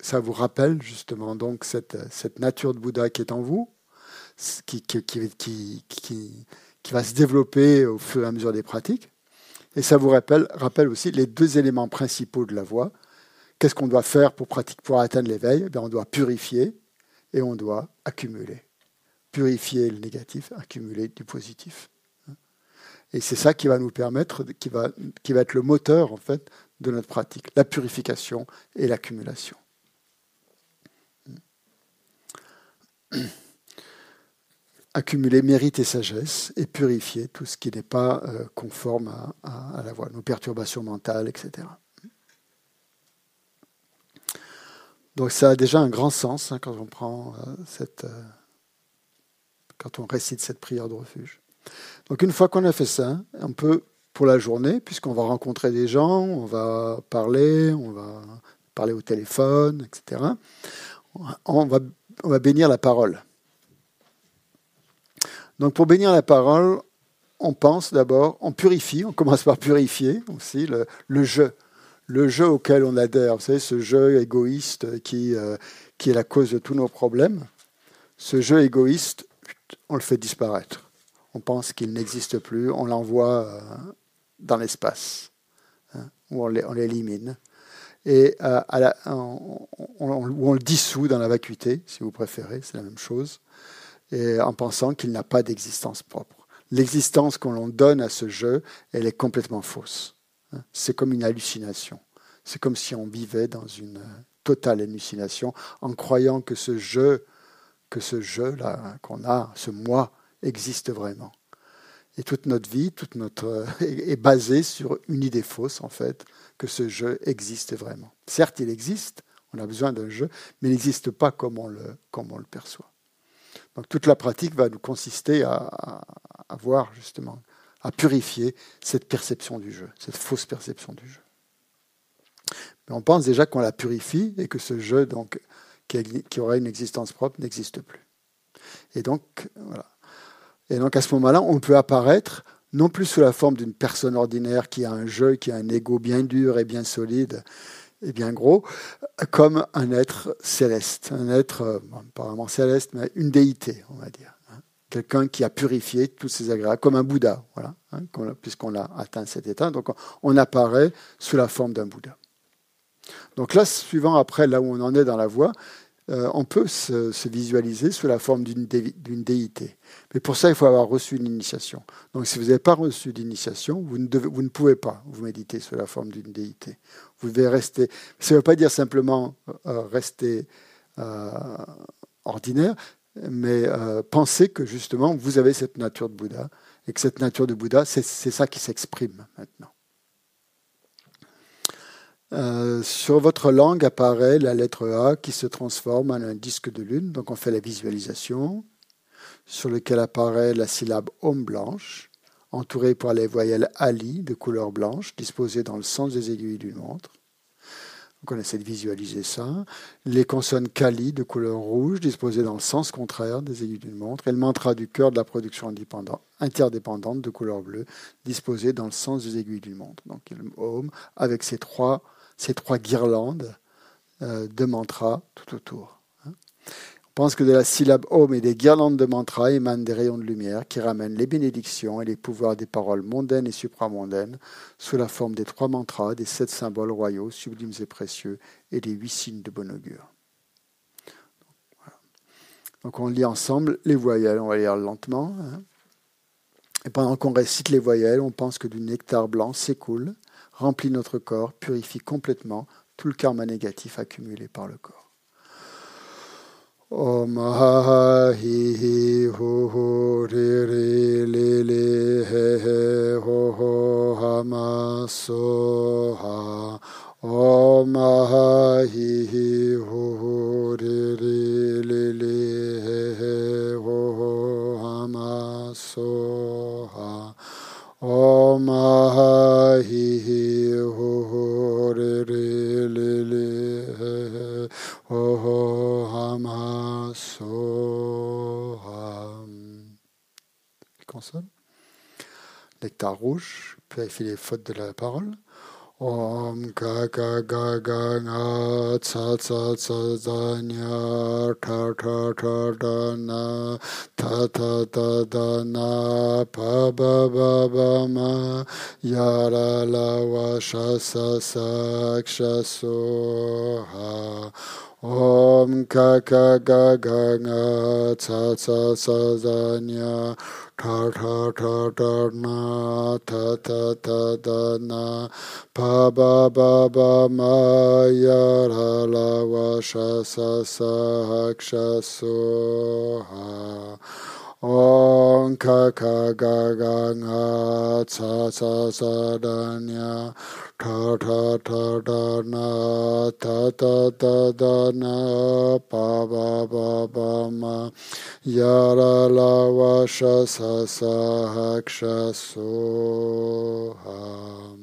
ça vous rappelle justement donc cette, nature de Bouddha qui est en vous, qui, va se développer au fur et à mesure des pratiques. Et ça vous rappelle, aussi les deux éléments principaux de la voie. Qu'est-ce qu'on doit faire pour, pratiquer, pour atteindre l'éveil? Eh On doit purifier et on doit accumuler. Purifier le négatif, accumuler du positif. Et c'est ça qui va nous permettre, qui va, qui va être le moteur en fait de notre pratique, la purification et l'accumulation. Accumuler mérite et sagesse et purifier tout ce qui n'est pas euh, conforme à, la voie, nos perturbations mentales, etc. Donc ça a déjà un grand sens hein, quand on prend euh, cette, euh, quand on récite cette prière de refuge. Donc une fois qu'on a fait ça, on peut pour la journée, puisqu'on va rencontrer des gens, on va parler, on va parler au téléphone, etc. On va, on va bénir la parole. Donc pour bénir la parole, on pense d'abord, on purifie, on commence par purifier aussi le, le, jeu, le jeu auquel on adhère, vous savez, ce jeu égoïste qui, euh, qui est la cause de tous nos problèmes. Ce jeu égoïste, on le fait disparaître. On pense qu'il n'existe plus, on l'envoie euh, dans l'espace, hein, où on l'élimine, et euh, on, le dissout dans la vacuité, si vous préférez, c'est la même chose, en pensant qu'il n'a pas d'existence propre. L'existence qu'on donne à ce jeu, elle est complètement fausse. Hein. C'est comme une hallucination. C'est comme si on vivait dans une totale hallucination en croyant que ce jeu, que ce jeu-là qu'on a, ce moi, existe vraiment. Et toute notre vie, toute notre est basée sur une idée fausse en fait que ce jeu existe vraiment. Certes, il existe, on a besoin d'un jeu, mais il n'existe pas comme on le comme on le perçoit. Donc toute la pratique va nous consister à, à, voir justement, à purifier cette perception du jeu, cette fausse perception du jeu. Mais on pense déjà qu'on la purifie et que ce jeu qui, qui aurait une existence propre n'existe plus. Et donc. Et donc à ce moment-là, on peut apparaître non plus sous la forme d'une personne ordinaire qui a un jeu, qui a un ego bien dur et bien solide et bien gros, comme un être céleste, un être, euh, pas vraiment céleste, mais une déité, on va dire. Quelqu'un qui a purifié tous ses agréats, comme un Bouddha, hein, puisqu'on a atteint cet état. Donc on apparaît sous la forme d'un Bouddha. Donc là, suivant après là où on en est dans la voie, euh, on peut se, visualiser sous la forme d'une déité. Mais pour ça, il faut avoir reçu une initiation. Donc si vous n'avez pas reçu d'initiation, vous, vous, ne pouvez pas vous méditer sous la forme d'une déité. Vous devez rester. Ça ne veut pas dire simplement euh, rester euh, ordinaire, mais penser que justement vous avez cette nature de Bouddha et que cette nature de Bouddha, c'est ça qui s'exprime maintenant. Euh, sur votre langue apparaît la lettre A qui se transforme en un disque de lune, donc on fait la visualisation, sur lequel apparaît la syllabe Om blanche, entourée par les voyelles Ali de couleur blanche, disposées dans le sens des aiguilles d'une montre. On essaie de visualiser ça. Les consonnes Kali de couleur rouge disposées dans le sens contraire des aiguilles d'une montre. Et le mantra du cœur de la production interdépendante de couleur bleue disposé dans le sens des aiguilles d'une montre. Donc le Om avec ces trois, ces trois guirlandes euh, de mantras tout autour pense que de la syllabe Om et des guirlandes de mantra émanent des rayons de lumière qui ramènent les bénédictions et les pouvoirs des paroles mondaines et supramondaines sous la forme des trois mantras, des sept symboles royaux, sublimes et précieux, et des huit signes de bon augure. Donc on lit ensemble les voyelles, on va lire lentement. Hein. Et pendant qu'on récite les voyelles, on pense que du nectar blanc s'écoule, remplit notre corps, purifie complètement tout le karma négatif accumulé par le corps. Om ha hi hi ho ho re re le le he he ho ho ha ma so ha Om ha hi hi ho ho re re le le he he ho ho ha ma so ha Om ha hi hi ho ho re re le le ho ho consonne? Nectar rouge, purifie les fautes de la parole. Om ga ga ga ga nga tsa tsa tsa za nya ta ta ta da na ta ta ta da na pa ba ba ba ma ya la la wa sha sa sa ksha so ha Om ka ka ga ga nga tsa tsa sa za nya ta ta ta ta na ta ta ta da na pa ba ba ba ma ya ra la wa sha sa sa ha ksha so ha Om ka ka ga ga nga tsa tsa sa da nya ta ta ta da na ta ta ta da na pa ba ba ba ma ya ra la wa sha sa sa ha ksha so ha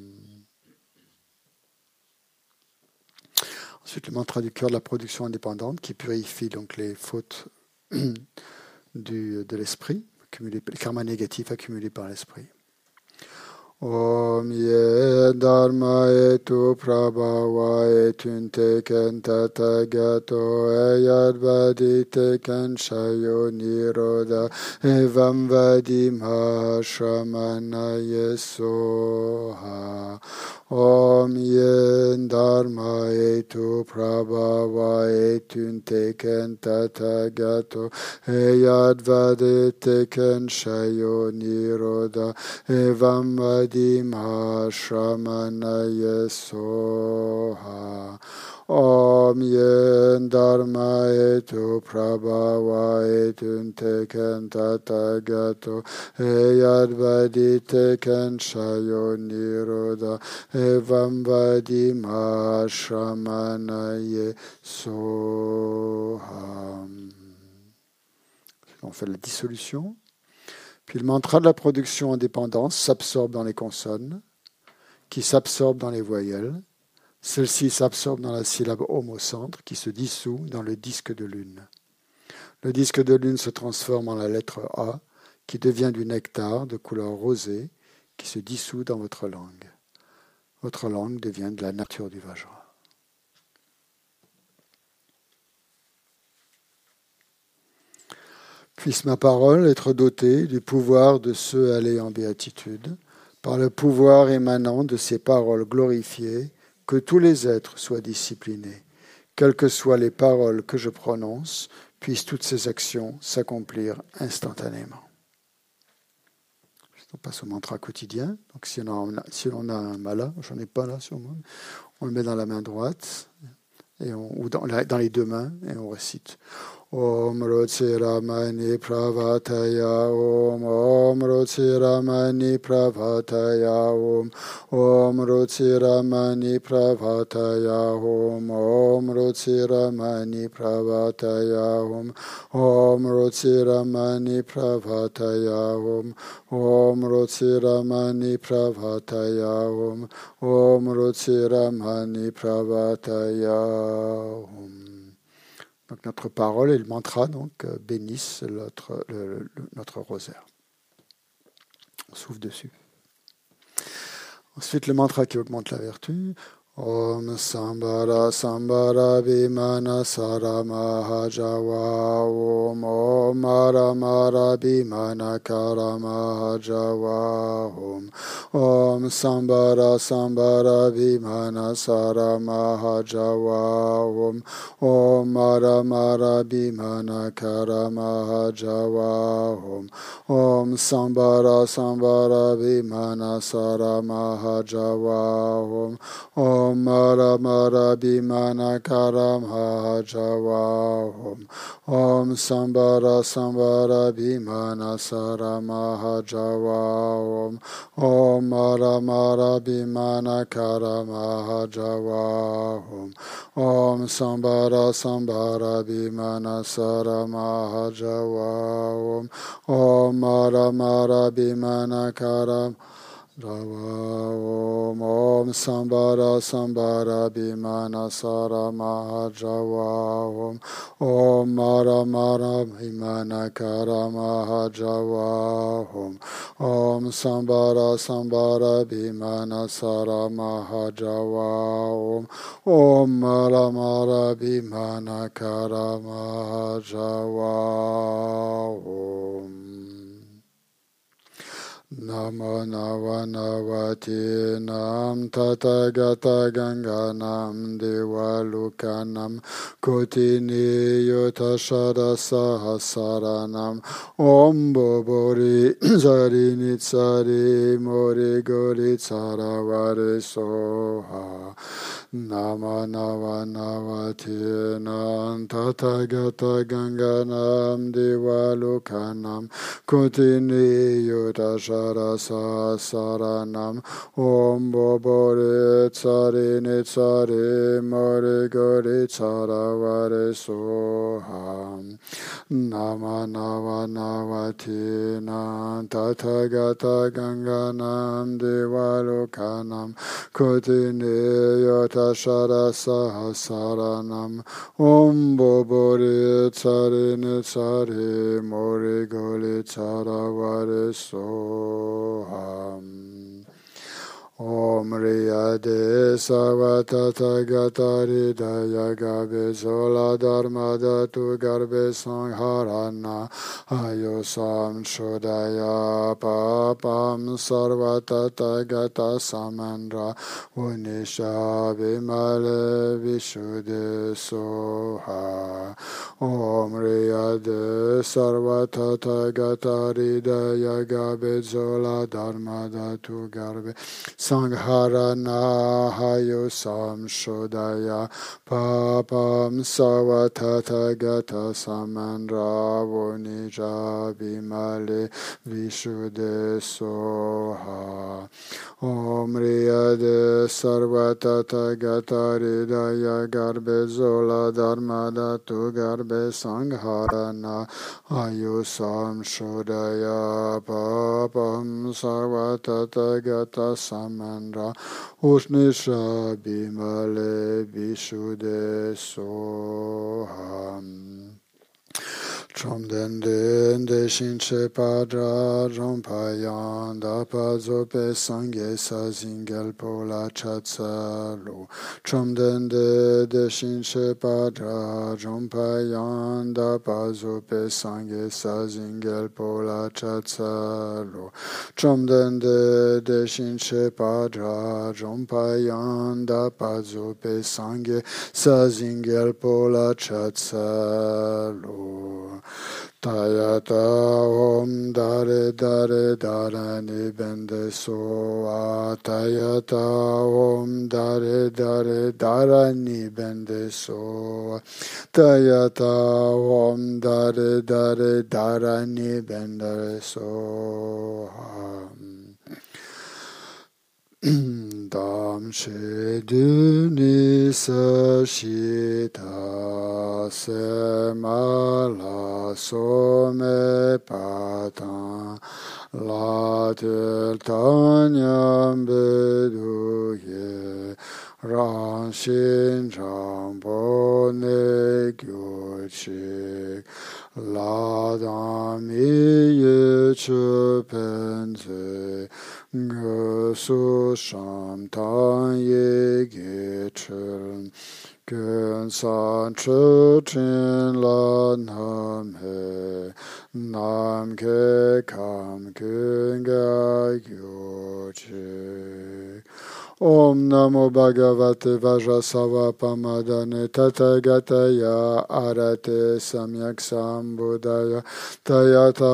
Ensuite, le mantra du cœur de la production indépendante qui purifie donc les fautes du, de l'esprit, les karmas négatifs accumulés par l'esprit. Om ye dharma etu prabhava etun ken tata gato ayad vadi teken shayo niroda evam vadi mahashramana yesoha Om yen dharma etu prabhava etun teken tata gato ayad vadi teken shayo niroda evam vadi Adima Shramanaya Soha Om Yen Dharma Etu Prabhava Etun Teken Tata Gato Eyad Vadi Teken Shayo Niroda Evam Vadi Shramanaya Soha On fait la dissolution. Puis le mantra de la production indépendance s'absorbe dans les consonnes, qui s'absorbent dans les voyelles. Celle-ci s'absorbe dans la syllabe Om centre, qui se dissout dans le disque de lune. Le disque de lune se transforme en la lettre A, qui devient du nectar de couleur rosée, qui se dissout dans votre langue. Votre langue devient de la nature du Vajra. Puisse ma parole être dotée du pouvoir de ceux allés en béatitude, par le pouvoir émanant de ces paroles glorifiées, que tous les êtres soient disciplinés. Quelles que soient les paroles que je prononce, puissent toutes ces actions s'accomplir instantanément. On passe au mantra quotidien. Donc si on a, si on a un mala, j'en ai pas là sur moi, on le met dans la main droite ou dans les deux mains et on récite Om ruchi ramani prabhataya om om ruchi ॐ रुचिरमणि Om ॐ ॐ रुचिरमणि प्रभातया Om ॐ रुचिरमणि प्रभातया ॐ Om रुचिरमणि प्रभातया ॐ ॐ Om प्रभातया ॐ ॐ रुचिरमणि Om ॐ ॐ रुचिरमणि प्रभातया Om. Donc notre parole et le mantra donc, euh, bénissent notre, notre rosaire. On souffle dessus. Ensuite, le mantra qui augmente la vertu. Om Sambara Sambara Saramahajawa Om Om Mara Mara Bimana Karamahajawa Om Om Sambara Sambara Bimana Saramahajawa Om Om Mara Mara Bimana Karamahajawa Om Om Sambara Sambara Bimana Saramahajawa Om Om Om Mara Mara Bimana Karam Hajawa Om Om Sambara Samvarabhimanasaramahajavam Om Maramarabhimanakaramahajavahum Om Sambara Sambarabhimanasaramahajavam Om kara Java Om Om Sambara Sambara Bhimana Sara Mahajava Om Om Mara Mara Bhimana Kara Mahajava Om Om Sambara Sambara Bhimana Sara Mahajava Om Om Mara Mara Bhimana Kara Mahajava Om Namo Navanavati Nam Tathagata Ganga Nam Devaluka Nam Kotini Yotashara Sahasara Nam Om Bobori Zarini Tsari Mori Gori Tsaravari Soha Namo Navanavati Nam Tathagata Ganga Nam Devaluka Nam Kotini Yotashara sarasa saranam om bobore tsare ne tsare mare gore tsaravare soham. Nama nava navati nam tathagata ganganam devalokanam kotine yota sarasa saranam om bobore tsare ne tsare more gole tsaravare soham. Ham. ओम रियदे सर्वतथगतरिदयगविजोलधर्मदतु गर्भे संहरन्ना आयुषां सुदय पापं सर्वतथगतसमन्द्र उनिशा विमले विशुदे सोहा ॐ रियदे सर्वतथगतरिदयगविजोलधर्मदतु गर्भे Sangharanahayo Samshodaya Papam samandra Samandravo Nijabhimale Vishuddhe Soha Om Riyade Sarvatatagata Ridaya Garbe Zola Dharmadatu Garbe Sangharana Ayu Samshodaya Papam Savathatagata Samandra manra usnisha bimale vishude soham. Chom den den de shin che pa dra rom pa yan da pa zo pe sang ye sa zin gel po la cha tsa lo. Chom den de de shin che pa dra rom pa yan da pa zo pe sang ye sa zin gel po la cha tsa lo. Chom den de de shin che pa dra rom pa yan da pa zo pe sang ye sa zin gel po la cha tsa lo. tayata om dare dare darani bende so tayata om dare dare darani bende so tayata om dare dare darani bende so dam she du ni sa shi ta se ma la so me pa ta la te ta nyam be du ye. 让心肠不内疚气，拉达米耶出本子，我苏上堂也给成。跟山出天了南海，南开看更该有趣。Om Namo Bhagavate Vajrasava Pamadane Tathagataya Arate Samyak Sambodaya Tayata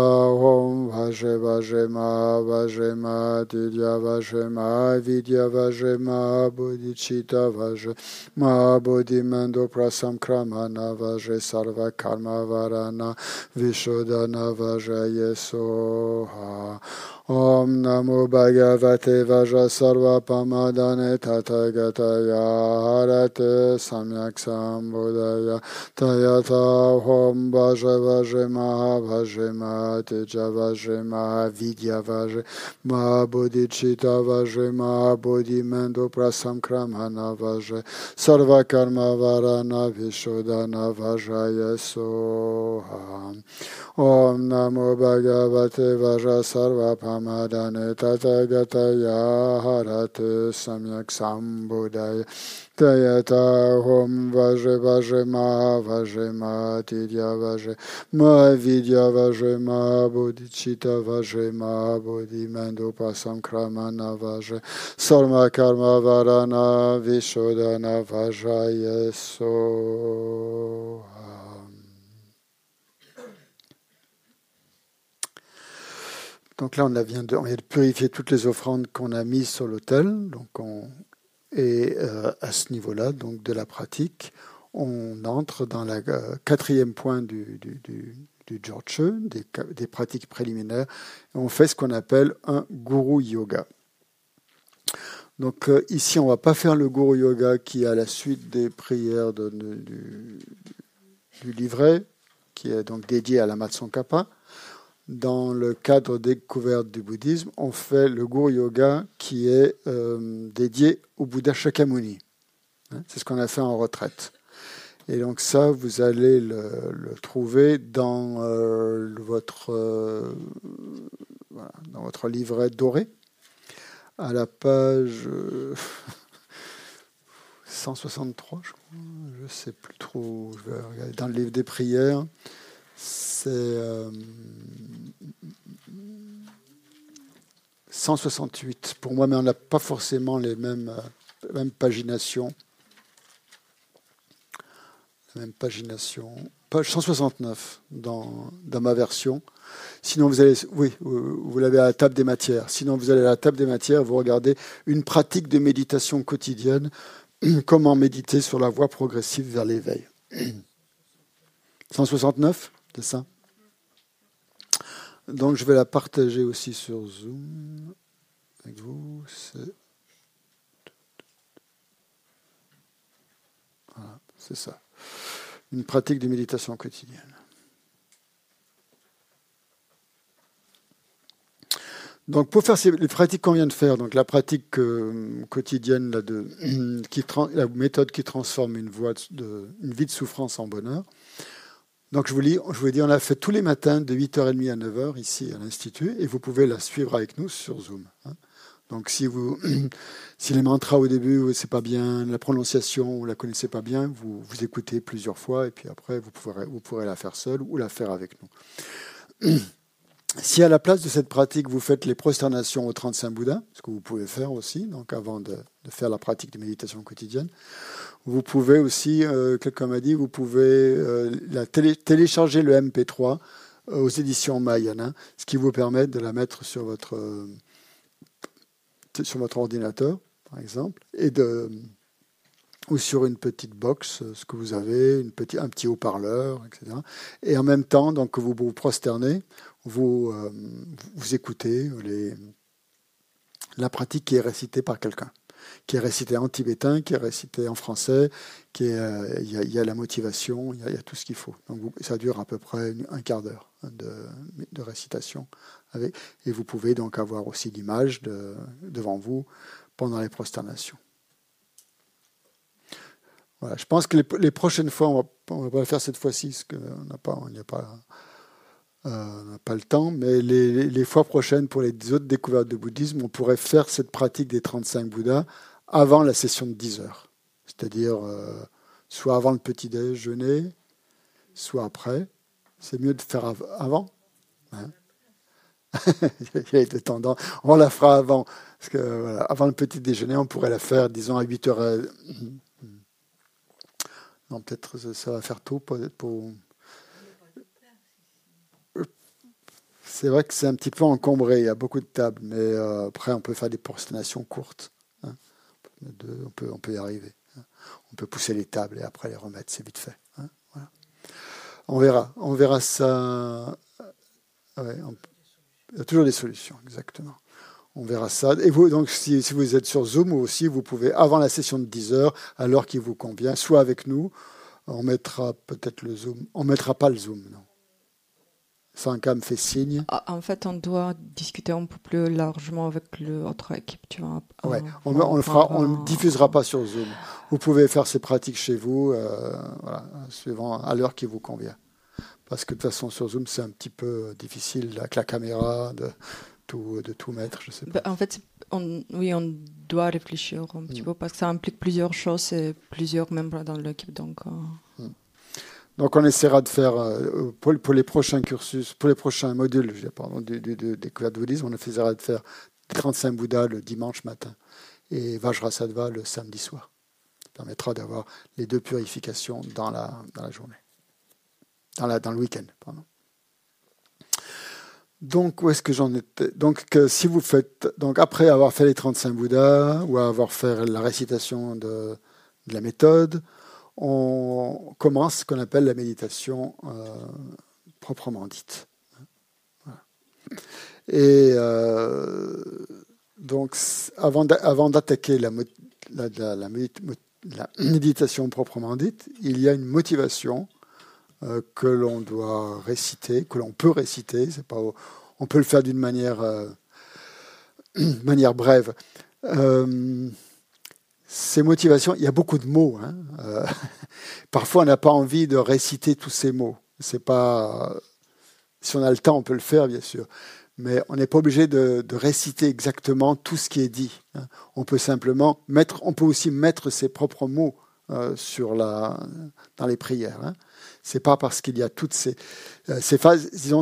Om Vaje Vajema Vajema Didya Vajema Vidya Vajema Bodhicitta Vaje Mahabodhi Mando Prasam Kramana Vaje Sarva Karma Varana Vishodana Yesoha Om Namo Bhagavate Vajrasarva Pamadane Tathagataya Harate Samyak Sambodaya Tayata Om Vaja Vajema Vajema Teja Vajema Vidya Vajema Bodhicitta Vajema Bodhi Mendo Prasam Kramana Vaje Sarva Karma Varana Vishodana Vajaya Soham Om Namo Bhagavate Vajrasarva Pamadane Madane Tathagataya Harate Samyak Sambodaya Tayata Hom Vaje Vaje Ma Vaje Ma Tidya Vaje Ma Vidya Vaje Ma Bodhicitta Vaje Ma Bodhi Mando Pasam Kramana Vaje Sarma Karma Varana Vishodana Vajaye So Donc là, on, vient de, purifier toutes les offrandes qu'on a mises sur l'autel. Donc on, et euh, à ce niveau-là, donc de la pratique, on entre dans le euh, quatrième point du, du, du des, pratiques préliminaires. On fait ce qu'on appelle un guru yoga. Donc euh, ici, on ne va pas faire le guru yoga qui est à la suite des prières du, livret, qui est donc dédié à la Kappa dans le cadre des découverte du bouddhisme, on fait le Guru Yoga qui est euh, dédié au Bouddha Shakyamuni. Hein, c'est ce qu'on a fait en retraite. Et donc ça, vous allez le, trouver dans, euh, votre, euh, dans votre livret doré, à la page 163, je ne sais plus trop. Je vais regarder dans le livre des prières c'est 168 pour moi, mais on n'a pas forcément les mêmes, euh, paginations. La même pagination. Page 169 dans, dans ma version. Sinon, vous allez, oui, vous l'avez à la table des matières. Sinon, vous allez à la table des matières, vous regardez une pratique de méditation quotidienne, comment méditer sur la voie progressive vers l'éveil. 169 c'est ça Donc je vais la partager aussi sur Zoom avec vous. Voilà, c'est ça. Une pratique de méditation quotidienne. Donc pour faire les pratiques qu'on vient de faire, donc la pratique euh, quotidienne là, de, qui, la méthode qui transforme une, voie de, une vie de souffrance en bonheur, donc je vous, lis, je vous on l'a fait tous les matins de 8h30 à 9h ici à l'Institut et vous pouvez la suivre avec nous sur Zoom. Hein. Donc si, vous, si les mantras au début, c'est pas bien, la prononciation, vous la connaissez pas bien, vous, vous écoutez plusieurs fois et puis après vous pourrez, vous pourrez la faire seule ou la faire avec nous. Si à la place de cette pratique, vous faites les prosternations au 35 Bouddha, ce que vous pouvez faire aussi, donc avant de, de faire la pratique de méditation quotidienne, vous pouvez aussi, euh, quelqu'un m'a dit, vous pouvez euh, la télécharger le MP3 aux éditions Mayana, ce qui vous permet de la mettre sur votre, sur votre ordinateur, par exemple, et de, ou sur une petite box, ce que vous avez, une petit, un petit haut-parleur, etc. Et en même temps, donc, vous vous prosternez, vous, vous écoutez les, la pratique qui est récitée par quelqu'un qui est récité en tibétain, qui est récité en français, qui euh, il, y a, la motivation, il y a, tout ce qu'il faut. Donc ça dure à peu près un quart d'heure de, de, récitation. Avec, et vous pouvez donc avoir aussi l'image de, devant vous pendant les prosternations. Voilà, je pense que les, prochaines fois, on va, va le faire cette fois-ci, parce qu'on n'a pas, on pas, euh, pas le temps, mais les, fois prochaines, pour les autres découvertes de bouddhisme, on pourrait faire cette pratique des 35 Bouddhas avant la session de 10 heures. C'est-à-dire euh, soit avant le petit déjeuner, soit après. C'est mieux de faire avant. Hein Il y a des tendances. On la fera avant. Parce que, avant le petit déjeuner, on pourrait la faire, disons, à 8 heures. Euh, non, peut-être ça va faire tôt pour. C'est vrai que c'est un petit peu encombré, il y a beaucoup de tables, mais euh, après on peut faire des prosternations courtes on, peut, on peut y arriver. Hein. On peut pousser les tables et après les remettre, c'est vite fait. Hein. On verra. On verra ça. il y a toujours des solutions, exactement. On verra ça. Et vous, donc, si, vous êtes sur Zoom aussi, vous pouvez, avant la session de 10 heures, à l'heure qui vous convient, soit avec nous, on mettra peut-être le Zoom. On ne mettra pas le Zoom, non. Sanka me fait signe. Ah, en fait, on doit discuter un peu plus largement avec l'autre équipe, tu vois. Ouais, on, on, le fera, on ne diffusera pas sur Zoom. Vous pouvez faire ces pratiques chez vous, euh, voilà, suivant à l'heure qui vous convient. Parce que de toute façon, sur Zoom, c'est un petit peu difficile avec la caméra de tout, de tout mettre, je sais pas. Bah, en fait, on, oui, on doit réfléchir un petit mm. peu parce que ça implique plusieurs choses et plusieurs membres dans l'équipe, donc. Euh, mm. Donc on essaiera de faire, euh, pour, les prochains cursus, pour les prochains modules pardon, de, bouddhisme, on essaiera de faire 35 Bouddhas le dimanche matin et Vajrasattva le samedi soir. Ça permettra d'avoir les deux purifications dans la, journée, dans, le week-end. Donc, où est-ce que j'en étais? Donc, si vous faites, donc après avoir fait les 35 Bouddhas ou avoir fait la récitation de la méthode, on commence ce qu'on appelle la méditation euh, proprement dite. Et euh, donc, avant d'attaquer la, méditation proprement dite, il y a une motivation euh, que l'on doit réciter, que l'on peut réciter. Pas, on peut le faire d'une manière, manière brève ces motivations, il y a beaucoup de mots. Hein. Euh, parfois, on n'a pas envie de réciter tous ces mots. C'est pas. Si on a le temps, on peut le faire, bien sûr. Mais on n'est pas obligé de, réciter exactement tout ce qui est dit. Hein. On peut simplement mettre, on peut aussi mettre ses propres mots euh, sur la, dans les prières. Hein c'est pas parce qu'il y a toutes ces, euh, phases, disons,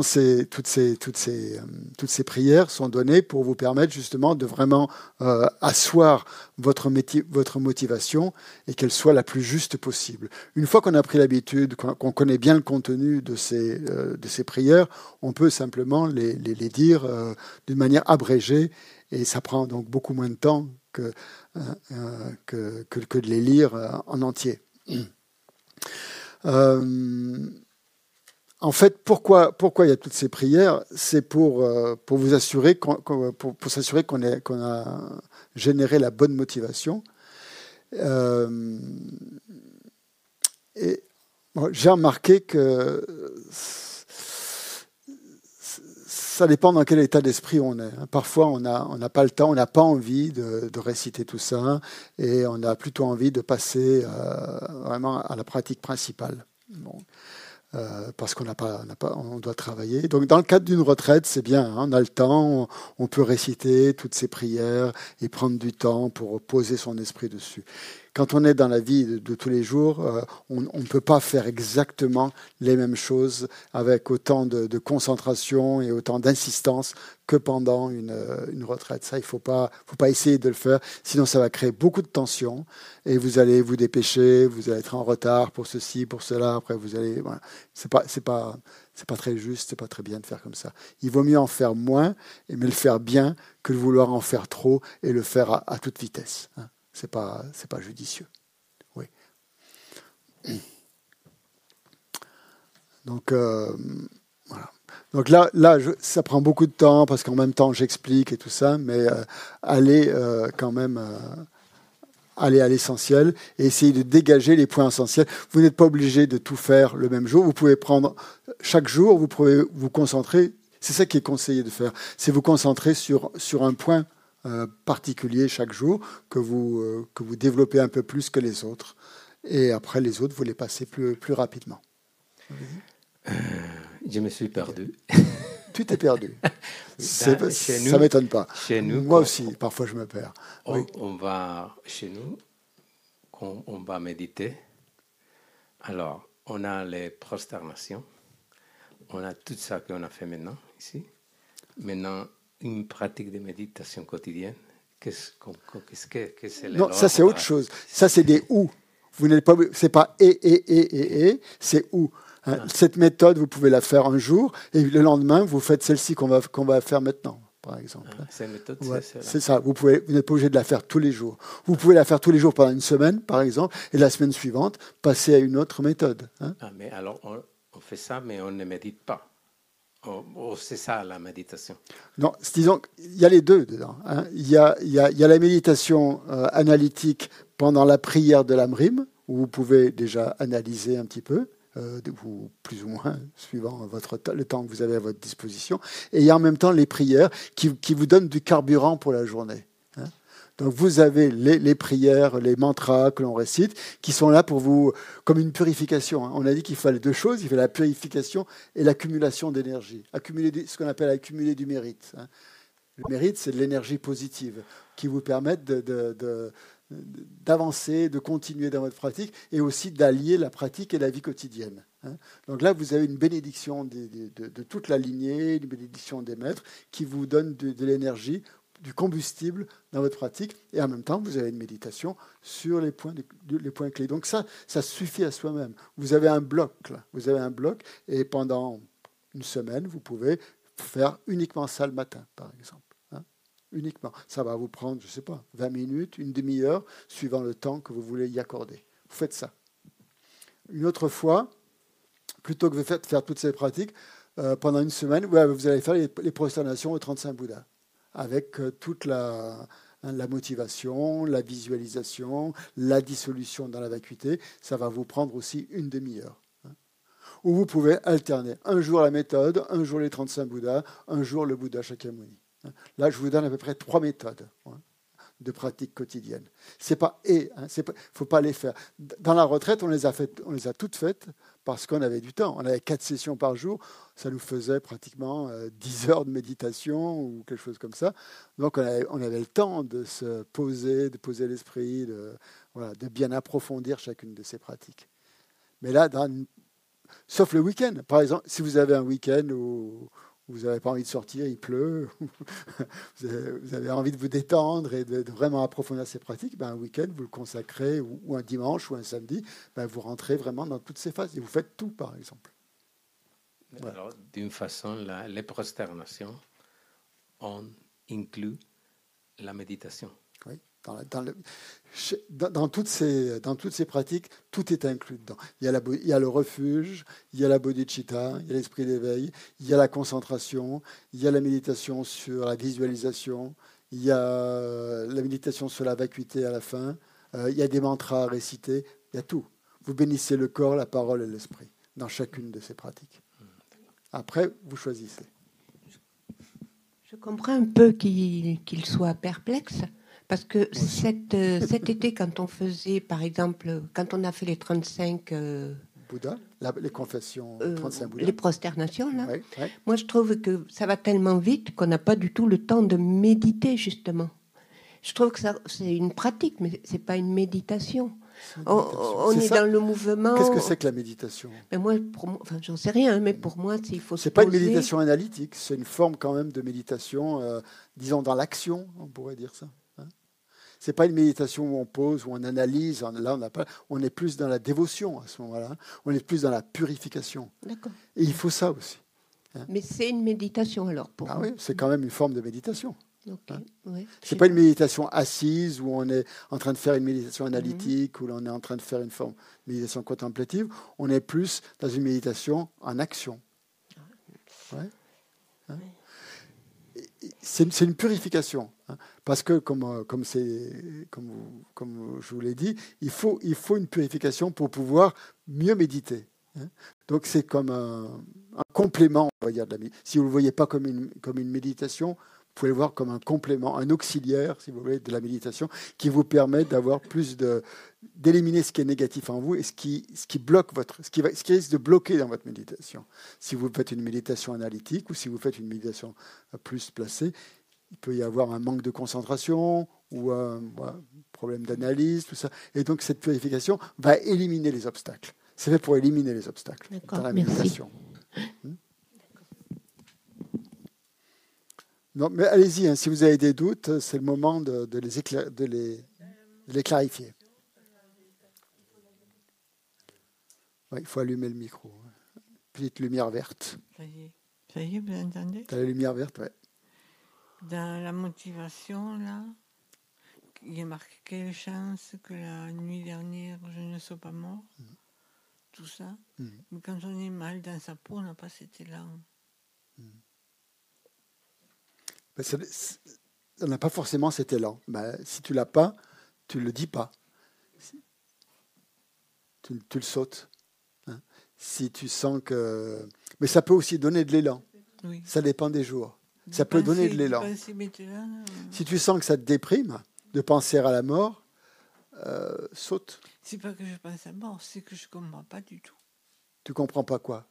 toutes, ces, toutes, ces, euh, toutes ces prières sont données pour vous permettre justement de vraiment euh, asseoir votre, votre motivation et qu'elle soit la plus juste possible. Une fois qu'on a pris l'habitude, qu'on connaît bien le contenu de ces, de ces prières, on peut simplement les, les, les dire d'une manière abrégée et ça prend donc beaucoup moins de temps que, que, que, que de les lire en entier. Euh, en fait, pourquoi, pourquoi il y a toutes ces prières? C'est pour, euh, pour vous assurer, pour, pour s'assurer qu'on qu'on a généré la bonne motivation. Euh, et j'ai remarqué que ça dépend dans quel état d'esprit on est. Parfois, on n'a pas le temps, on n'a pas envie de, réciter tout ça, et on a plutôt envie de passer euh, vraiment à la pratique principale. Euh, parce qu'on n'a pas, pas, on doit travailler. Donc, dans le cadre d'une retraite, c'est bien. Hein, on a le temps, on, peut réciter toutes ces prières et prendre du temps pour poser son esprit dessus quand on est dans la vie de, tous les jours, euh, on ne peut pas faire exactement les mêmes choses avec autant de, concentration et autant d'insistance que pendant une, une retraite. Ça, il ne faut pas, faut pas essayer de le faire, sinon ça va créer beaucoup de tension et vous allez vous dépêcher, vous allez être en retard pour ceci, pour cela. Après, vous allez. C'est pas, c'est pas, c'est pas très juste, c'est pas très bien de faire comme ça. Il vaut mieux en faire moins, mais le faire bien, que de vouloir en faire trop et le faire à, toute vitesse. Hein. C'est pas, c'est pas judicieux. Oui. Donc euh, voilà. Donc là, là ça prend beaucoup de temps parce qu'en même temps j'explique et tout ça, mais euh, allez euh, quand même aller à l'essentiel et essayer de dégager les points essentiels. Vous n'êtes pas obligé de tout faire le même jour. Vous pouvez prendre chaque jour, vous pouvez vous concentrer. C'est ça qui est conseillé de faire. C'est vous concentrer sur, sur un point euh, particulier chaque jour que vous, euh, que vous développez un peu plus que les autres. Et après, les autres, vous les passez plus, plus rapidement. Euh, je me suis perdu. Tu t'es perdu. ça ne m'étonne pas. Chez nous, Moi aussi, parfois je me perds. On, va chez nous, on, va méditer. Alors, on a les prosternations. On a tout ça qu'on a fait maintenant, ici. Maintenant, une pratique de méditation quotidienne. Qu'est-ce que c'est Non, ça c'est autre chose. Ça c'est des ou. Vous n'êtes pas, c'est pas et et et et et, c'est ou. Hein. Cette méthode, vous pouvez la faire un jour et le lendemain, vous faites celle-ci qu'on va, qu'on va faire maintenant, par exemple. Ah, c'est méthode, c'est ça. Vous, pouvez, vous n'êtes pas obligé de la faire tous les jours. Vous pouvez la faire tous les jours pendant une semaine, par exemple, et la semaine suivante, passer à une autre méthode. Hein. Ah, mais alors, on, fait ça, mais on ne médite pas. Oh, oh, c'est ça la méditation. Non, disons il y a les deux dedans. Hein. Il, y a, il, y a, il, y a, la méditation euh, analytique pendant la prière de l'Amrim, où vous pouvez déjà analyser un petit peu. Euh, ou plus ou moins, suivant votre, le temps que vous avez à votre disposition. Et il y a en même temps les prières qui, qui vous donnent du carburant pour la journée. Hein. Donc vous avez les, les, prières, les mantras que l'on récite, qui sont là pour vous, comme une purification. Hein. On a dit qu'il fallait deux choses, il fallait la purification et l'accumulation d'énergie. Accumuler ce qu'on appelle accumuler du mérite. Hein. Le mérite, c'est de l'énergie positive qui vous permettent de, de d'avancer, de continuer dans votre pratique et aussi d'allier la pratique et la vie quotidienne. Hein. Donc là, vous avez une bénédiction de, toute la lignée, une bénédiction des maîtres qui vous donne de, l'énergie, du combustible dans votre pratique et en même temps, vous avez une méditation sur les points, les points clés. Donc ça, ça suffit à soi-même. Vous avez un bloc, là. vous avez un bloc et pendant une semaine, vous pouvez faire uniquement ça le matin, par exemple uniquement. Ça va vous prendre, je ne sais pas, 20 minutes, une demi-heure, suivant le temps que vous voulez y accorder. Vous faites ça. Une autre fois, plutôt que de faire toutes ces pratiques, euh, pendant une semaine, vous allez faire les, prosternations aux 35 Bouddhas, avec euh, toute la, hein, la motivation, la visualisation, la dissolution dans la vacuité. Ça va vous prendre aussi une demi-heure. Hein. Ou vous pouvez alterner un jour la méthode, un jour les 35 Bouddhas, un jour le Bouddha Shakyamuni. Là, je vous donne à peu près trois méthodes hein, de pratique quotidienne. C'est pas et, hein, ne faut pas les faire. Dans la retraite, on les a fait, on les a toutes faites parce qu'on avait du temps. On avait quatre sessions par jour, ça nous faisait pratiquement euh, dix heures de méditation ou quelque chose comme ça. Donc on avait, le temps de se poser, de poser l'esprit, de, voilà, de bien approfondir chacune de ces pratiques. Mais là, sauf le week-end. Par exemple, si vous avez un week-end où vous n'avez pas envie de sortir, il pleut, vous avez envie de vous détendre et de, vraiment approfondir ces pratiques, ben, un week-end, vous le consacrez, ou, un dimanche ou un samedi, ben, vous rentrez vraiment dans toutes ces phases et vous faites tout, par exemple. d'une façon, les prosternations, on inclut la méditation. Dans, toutes ces, dans toutes ces pratiques, tout est inclus dedans. Il y, a le refuge, il y a la bodhicitta, il y a l'esprit d'éveil, il y a la concentration, il y a la méditation sur la visualisation, il y a la méditation sur la vacuité à la fin, euh, il y a des mantras à réciter, il y a tout. Vous bénissez le corps, la parole et l'esprit dans chacune de ces pratiques. Après, vous choisissez. Je comprends un peu qu'il soit perplexe parce que cet, euh, cet été, quand on faisait, par exemple, quand on a fait les 35... Euh, Bouddha, les confessions, 35 euh, Bouddha. Les prosternations, là. Moi, je trouve que ça va tellement vite qu'on n'a pas du tout le temps de méditer, justement. Je trouve que c'est une pratique, mais ce n'est pas une méditation. On, est, dans le mouvement. Qu'est-ce que c'est que la méditation? Mais Moi, enfin, j'en sais rien, hein, mais pour moi, il faut. C'est pas une méditation analytique, c'est une forme quand même de méditation, euh, disons dans l'action, on pourrait dire ça. Hein c'est pas une méditation où on pose, où on analyse. Là, on pas. On est plus dans la dévotion à ce moment-là. On est plus dans la purification. Et il faut ça aussi. Hein mais c'est une méditation alors pour. Ah oui, c'est quand même une forme de méditation. Hein. C'est pas une méditation assise où on est en train de faire une méditation mhm. analytique, où on est en train de faire une forme de méditation contemplative. On est plus dans une méditation en action. Ouais. Hein. C'est une purification. Hein. parce que, comme, euh, comme, je vous l'ai dit, il faut, il faut une purification pour pouvoir mieux méditer. Donc c'est comme un, complément, on va dire, de la Si vous ne le voyez pas comme une, comme une méditation, pouvez le voir comme un complément, un auxiliaire, si vous voulez, de la méditation, qui vous permet d'avoir plus de d'éliminer ce qui est négatif en vous et ce qui, ce qui bloque votre, ce qui, va, ce qui risque de bloquer dans votre méditation. Si vous faites une méditation analytique ou si vous faites une méditation plus placée, il peut y avoir un manque de concentration ou un, problème d'analyse, tout ça. Et donc cette purification va éliminer les obstacles. C'est fait pour éliminer les obstacles dans la méditation. Hmm? Non, mais allez-y, hein, si vous avez des doutes, c'est le moment de, les, de, les, les, clarifier. il faut allumer le micro. Petite lumière verte. Ça y est, ça y est vous entendez? T'as la lumière verte, oui. Dans la motivation, là, il y a marqué quelle chance que la nuit dernière je ne sois pas mort. Mm. Tout ça. Mm. Mais quand on est mal dans sa peau, on n'a pas cet élan. Ça n'a pas forcément cet élan. Ben, si tu l'as pas, tu ne le dis pas. Tu, le sautes. Hein. Si tu sens que... Mais ça peut aussi donner de l'élan. Ça dépend des jours. ça peut donner de l'élan. Si tu sens que ça te déprime de penser à la mort, euh, saute. C'est pas que je pense à la mort, c'est que je ne comprends pas du tout. Tu comprends pas quoi?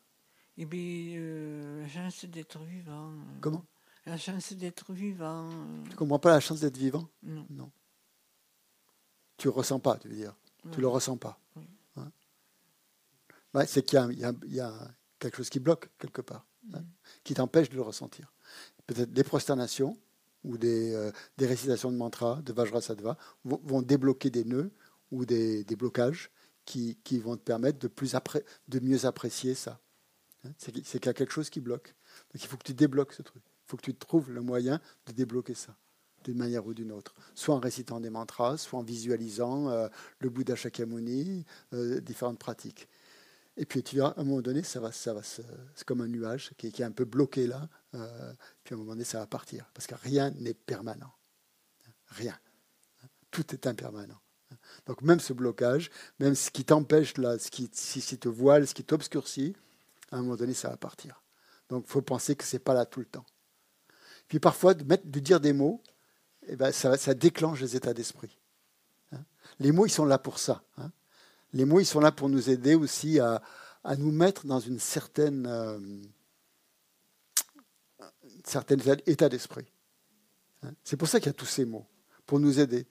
Eh bien, euh, la chance d'être vivant. Euh. Comment? La chance d'être vivant. Tu comprends pas la chance d'être vivant? Non. non. Tu ne ressens pas, tu veux dire? Tu Tu le ressens pas. Hein c'est qu'il y, a quelque chose qui bloque quelque part, hein, qui t'empêche de le ressentir. Peut-être des prosternations ou des, euh, des, récitations de mantras, de Vajrasattva, vont, vont débloquer des nœuds ou des, des blocages qui, qui, vont te permettre de, plus de mieux apprécier ça. Hein c'est qu'il y a quelque chose qui bloque. Donc il faut que tu débloques ce truc. Faut que tu trouves le moyen de débloquer ça d'une manière ou d'une autre, soit en récitant des mantras, soit en visualisant euh, le Bouddha Shakyamuni, euh, différentes pratiques. Et puis tu verras, à un moment donné, ça va, ça va, c'est comme un nuage qui, est un peu bloqué là. Euh, puis à un moment donné, ça va partir, parce que rien n'est permanent, rien. Tout est impermanent. Donc même ce blocage, même ce qui t'empêche là, ce qui, te voile, ce qui t'obscurcit, à un moment donné, ça va partir. Donc faut penser que c'est pas là tout le temps. Puis parfois, de, dire des mots, eh ben, ça, déclenche les états d'esprit. Hein. les mots, ils sont là pour ça. Hein. les mots, ils sont là pour nous aider aussi à, nous mettre dans une certaine, euh, certain état d'esprit. Hein. c'est pour ça qu'il y a tous ces mots, pour nous aider.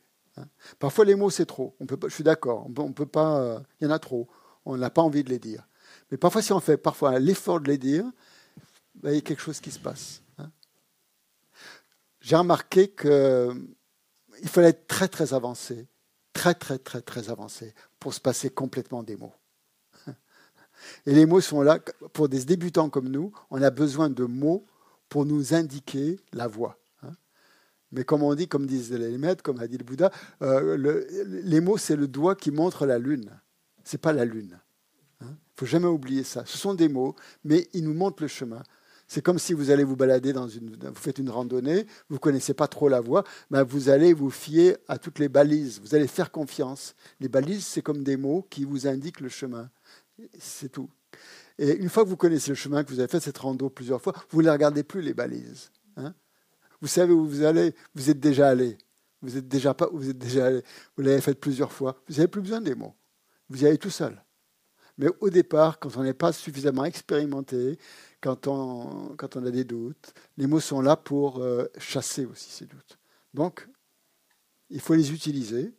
Parfois, les mots, c'est trop. On peut je suis d'accord. On peut, pas. Euh, il y en a trop. On n'a pas envie de les dire. Mais parfois, si on fait parfois l'effort de les dire, ben, il y a quelque chose qui se passe j'ai remarqué qu'il fallait être très très avancé, très très très très avancé pour se passer complètement des mots. Et les mots sont là, pour des débutants comme nous, on a besoin de mots pour nous indiquer la voie. Hein. Mais comme on dit, comme disent les maîtres, comme a dit le Bouddha, euh, les mots, c'est le doigt qui montre la lune. Ce n'est pas la lune. Il hein. ne faut jamais oublier ça. Ce sont des mots, mais ils nous montrent le chemin. C'est comme si vous allez vous balader dans une, vous faites une randonnée, vous connaissez pas trop la voie, ben vous allez vous fier à toutes les balises. Vous allez faire confiance. Les balises, c'est comme des mots qui vous indiquent le chemin. C'est tout. Et une fois que vous connaissez le chemin, que vous avez fait cette rando plusieurs fois, vous ne regardez plus les balises. Hein. vous savez où vous allez, vous êtes déjà allé. Vous êtes déjà pas, vous êtes déjà allé. Vous l'avez fait plusieurs fois. Vous n'avez plus besoin des mots. Vous y allez tout seul. Mais au départ, quand on n'est pas suffisamment expérimenté, quand on, quand on a des doutes. Les mots sont là pour euh, chasser aussi ces doutes. Donc, il faut les utiliser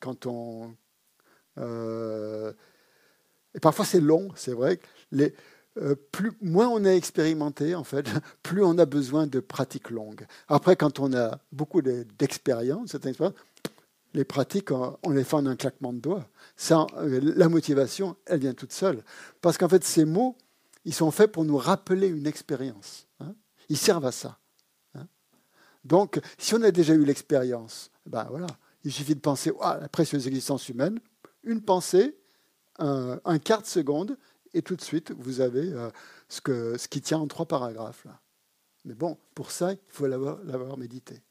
quand on, Euh, et parfois c'est long, c'est vrai. Les, euh, plus, moins on est expérimenté, en fait, plus on a besoin de pratiques longues. Après, quand on a beaucoup d'expérience, les pratiques, on les fait en un claquement de doigts. Ça, euh, la motivation, elle vient toute seule. Parce qu'en fait, ces mots, ils sont faits pour nous rappeler une expérience. Hein. Ils servent à ça. Hein. Donc, si on a déjà eu l'expérience, ben voilà, il suffit de penser à la précieuse existence humaine, une pensée, un, quart de seconde, et tout de suite, vous avez euh, ce, ce qui tient en trois paragraphes. Mais bon, pour ça, il faut l'avoir médité.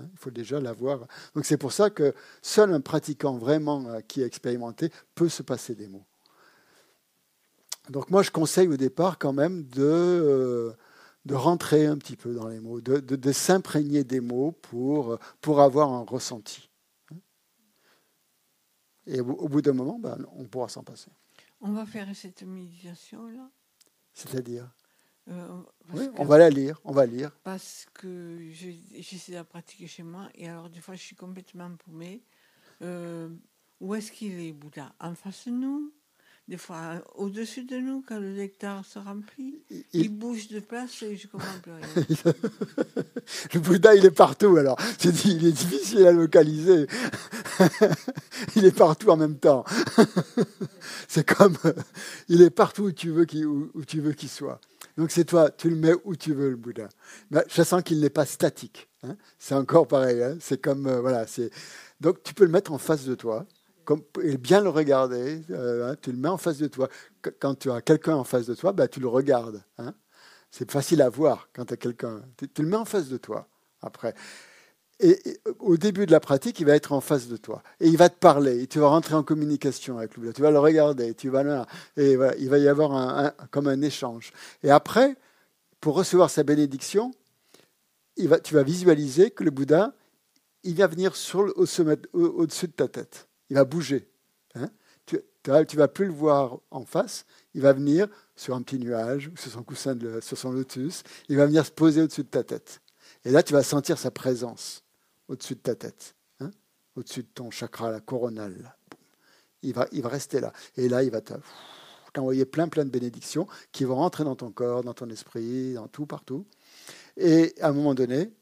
Hein. il faut déjà l'avoir. Donc c'est pour ça que seul un pratiquant vraiment euh, qui est expérimenté peut se passer des mots. Donc moi, je conseille au départ quand même de, euh, de rentrer un petit peu dans les mots, de, de, s'imprégner des mots pour, pour avoir un ressenti. Et au, bout d'un moment, ben, on pourra s'en passer. On va faire cette méditation-là C'est-à-dire? Euh, Oui, on va la lire, on va lire. Parce que j'essaie de la pratiquer chez moi et alors des fois je suis complètement paumée. Euh, où est-ce qu'il est, Bouddha? En face de nous? Des fois au-dessus de nous, quand le nectar se remplit, il, bouge de place et je comprends plus rien. le Bouddha, il est partout alors. il est difficile à localiser. il est partout en même temps. c'est comme, il est partout où tu veux qu'il, où, tu veux qu'il soit. Donc c'est toi, tu le mets où tu veux le Bouddha. Mais je sens qu'il n'est pas statique. Hein. C'est encore pareil. Hein. C'est comme euh, voilà. C'est donc tu peux le mettre en face de toi et bien le regarder. Euh, hein, tu le mets en face de toi. Quand tu as quelqu'un en face de toi, bah, tu le regardes. C'est facile à voir quand tu as quelqu'un. Tu, le mets en face de toi après. Et, au début de la pratique, il va être en face de toi. Et il va te parler. Et tu vas rentrer en communication avec lui. Tu vas le regarder. Tu vas. Et il va y avoir un, comme un échange. Et après, pour recevoir sa bénédiction, tu vas visualiser que le Bouddha, il va venir au sommet, au-dessus de ta tête il va bouger. Hein? tu ne vas plus le voir en face, il va venir sur un petit nuage, sur son coussin, de, sur son lotus, il va venir se poser au-dessus de ta tête. Et là, tu vas sentir sa présence au-dessus de ta tête, hein, au-dessus de ton chakra la coronal. Il va, il va rester là. Et là, il va t'envoyer plein, plein de bénédictions qui vont rentrer dans ton corps, dans ton esprit, dans tout, partout. Et à un moment donné,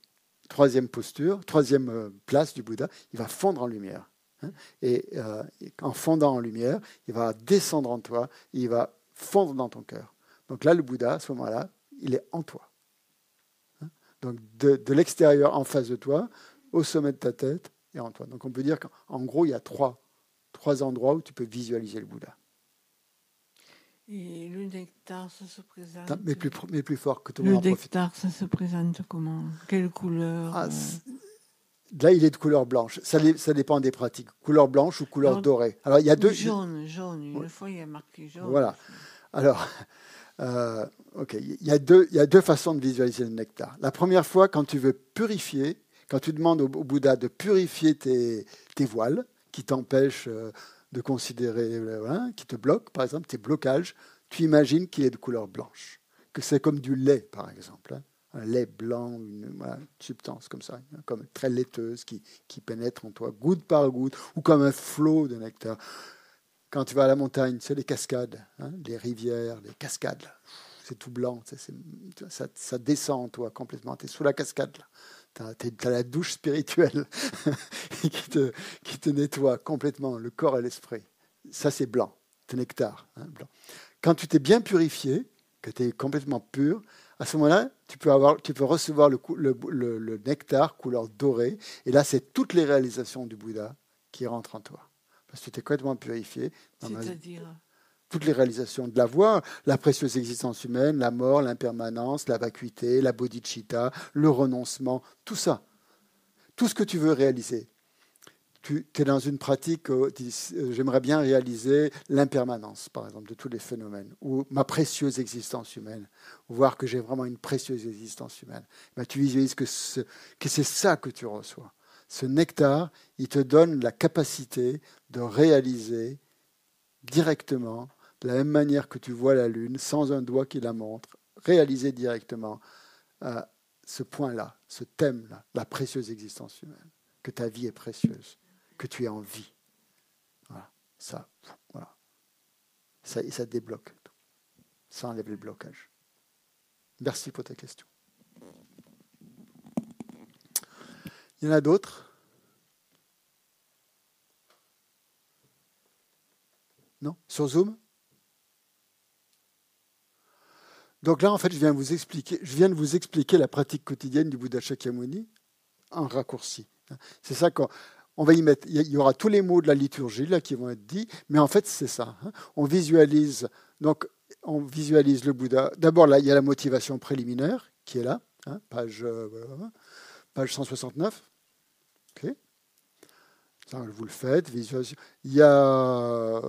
troisième posture, troisième euh, place du Bouddha, il va fondre en lumière. Hein, euh, et en fondant en lumière, il va descendre en toi, il va fondre dans ton cœur. Donc là, le Bouddha, à ce moment-là, il est en toi. Hein, donc de, l'extérieur en face de toi, au sommet de ta tête et en toi. Donc on peut dire qu'en gros, il y a trois, trois endroits où tu peux visualiser le Bouddha. Et le nectar, ça se présente. Mais plus, mais plus fort que tout le monde. Le nectar, ça se présente comment? Quelle couleur? Ah, Là, il est de couleur blanche. Ça, ça dépend des pratiques. Couleur blanche ou couleur dorée. Alors, il y a deux. Jaune, jaune. Une fois, il y a marqué jaune. Voilà. Alors, euh, ok. Il y, a deux, il y a deux façons de visualiser le nectar. La première fois, quand tu veux purifier, quand tu demandes au, Bouddha de purifier tes, voiles qui t'empêchent euh, de considérer, euh, qui te bloquent, par exemple, tes blocages, tu imagines qu'il est de couleur blanche. Que c'est comme du lait, par exemple. Hein un lait blanc, une, substance comme ça, comme très laiteuse qui, qui, pénètre en toi, goutte par goutte, ou comme un flot de nectar. Quand tu vas à la montagne, c'est les cascades, hein, les rivières, les cascades, c'est tout blanc, ça, descend en toi complètement, tu es sous la cascade. As, la douche spirituelle qui, te, qui te nettoie complètement le corps et l'esprit. Ça, c'est blanc, c'est nectar. Hein, blanc. Quand tu t'es bien purifié, que tu es complètement pur, à ce moment-là, tu peux, tu peux recevoir le, nectar couleur dorée. Et là, c'est toutes les réalisations du Bouddha qui rentrent en toi. Parce que tu es complètement purifié. Toutes les réalisations de la voix, la précieuse existence humaine, la mort, l'impermanence, la vacuité, la bodhicitta, le renoncement, tout ça. Tout ce que tu veux réaliser tu es dans une pratique, euh, euh, j'aimerais bien réaliser l'impermanence, par exemple, de tous les phénomènes, ou ma précieuse existence humaine, voir que j'ai vraiment une précieuse existence humaine. Ben, tu visualises que c'est ça que tu reçois. Ce nectar, il te donne la capacité de réaliser directement, de la même manière que tu vois la Lune, sans un doigt qui la montre, réaliser directement euh, ce point-là, ce thème-là, la précieuse existence humaine, que ta vie est précieuse que tu es en vie. ça, voilà. Ça, ça débloque. Ça enlève le blocage. Merci pour ta question. Il y en a d'autres? Non? Sur Zoom? Donc là, en fait, je viens, de vous expliquer la pratique quotidienne du Bouddha Shakyamuni en raccourci. C'est ça qu'on va y mettre. Il y aura tous les mots de la liturgie là qui vont être dits, mais en fait, c'est ça. Hein. On visualise. Donc, on visualise le Bouddha. D'abord, là, il y a la motivation préliminaire qui est là, hein, page, euh, page 169. Ok. Ça, vous le faites. Visualisation. Il y a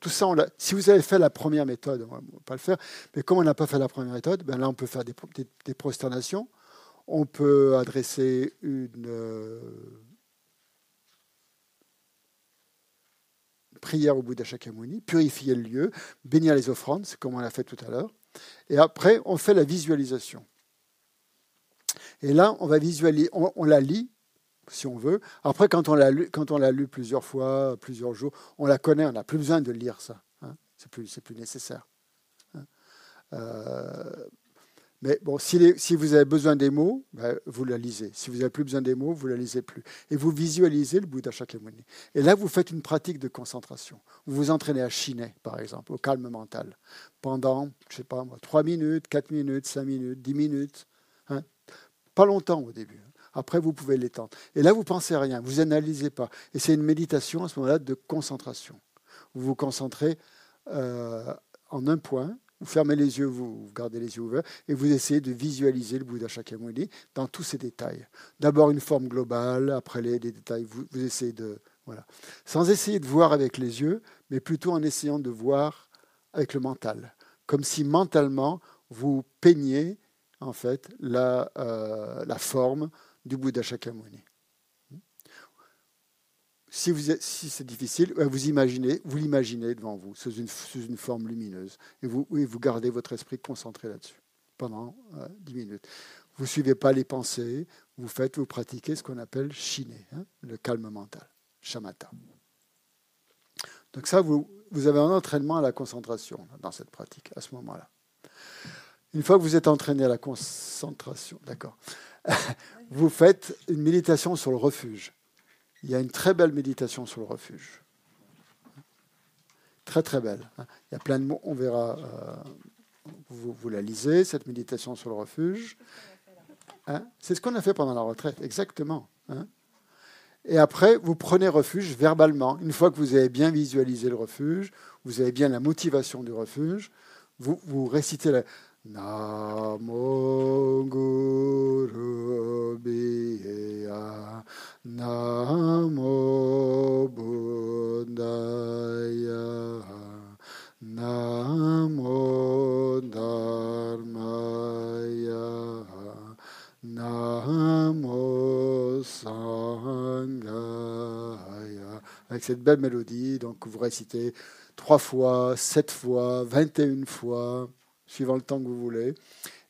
tout ça, si vous avez fait la première méthode, on ne va pas le faire, mais comme on n'a pas fait la première méthode, ben là on peut faire des, prosternations, on peut adresser une euh, prière au Bouddha Shakyamuni, purifier le lieu, bénir les offrandes, c'est comme on l'a fait tout à l'heure, et après on fait la visualisation. Et là, on va visualiser, on la lit si on veut. Après, quand on l'a lu, quand on l'a lu plusieurs fois, plusieurs jours, on la connaît, on n'a plus besoin de lire ça. Hein. C'est plus, c'est plus nécessaire. Hein. Euh, mais bon, si, vous avez besoin des mots, ben, vous la lisez. Si vous n'avez plus besoin des mots, vous la lisez plus. Et vous visualisez le Bouddha Shakyamuni. Et là, vous faites une pratique de concentration. Vous vous entraînez à chiner, par exemple, au calme mental, pendant, je sais pas moi, 3 minutes, 4 minutes, 5 minutes, 10 minutes. Hein. Pas longtemps au début. Après, vous pouvez l'étendre. Et là, vous pensez à rien, vous analysez pas. Et c'est une méditation à ce moment-là de concentration. Vous vous concentrez euh, en un point, vous fermez les yeux, vous, gardez les yeux ouverts, et vous essayez de visualiser le Bouddha Shakyamuni dans tous ses détails. D'abord une forme globale, après les, détails, vous, essayez de... Voilà. Sans essayer de voir avec les yeux, mais plutôt en essayant de voir avec le mental. Comme si mentalement, vous peignez en fait la, euh, la forme du Bouddha Shakyamuni. Si, si c'est difficile, euh, vous imaginez, vous l'imaginez devant vous sous une, forme lumineuse et vous, gardez votre esprit concentré là-dessus pendant euh, dix 10 minutes. Vous ne suivez pas les pensées, vous faites, vous pratiquez ce qu'on appelle chiner, hein, le calme mental, shamatha. Donc ça, vous avez un entraînement à la concentration dans cette pratique à ce moment-là. Une fois que vous êtes entraîné à la concentration, d'accord, vous faites une méditation sur le refuge. Il y a une très belle méditation sur le refuge. Très très belle. Il y a plein de mots, on verra. Euh, vous, la lisez, cette méditation sur le refuge. Hein? C'est ce qu'on a fait pendant la retraite, exactement. Hein. Et après, vous prenez refuge verbalement. Une fois que vous avez bien visualisé le refuge, vous avez bien la motivation du refuge, vous, vous récitez la, Namo Guru Biya Namo Buddhaya. Namo Dharmaya. Namo Sanghaya Avec cette belle mélodie, donc vous récitez trois fois, sept fois, vingt et une fois suivant le temps que vous voulez.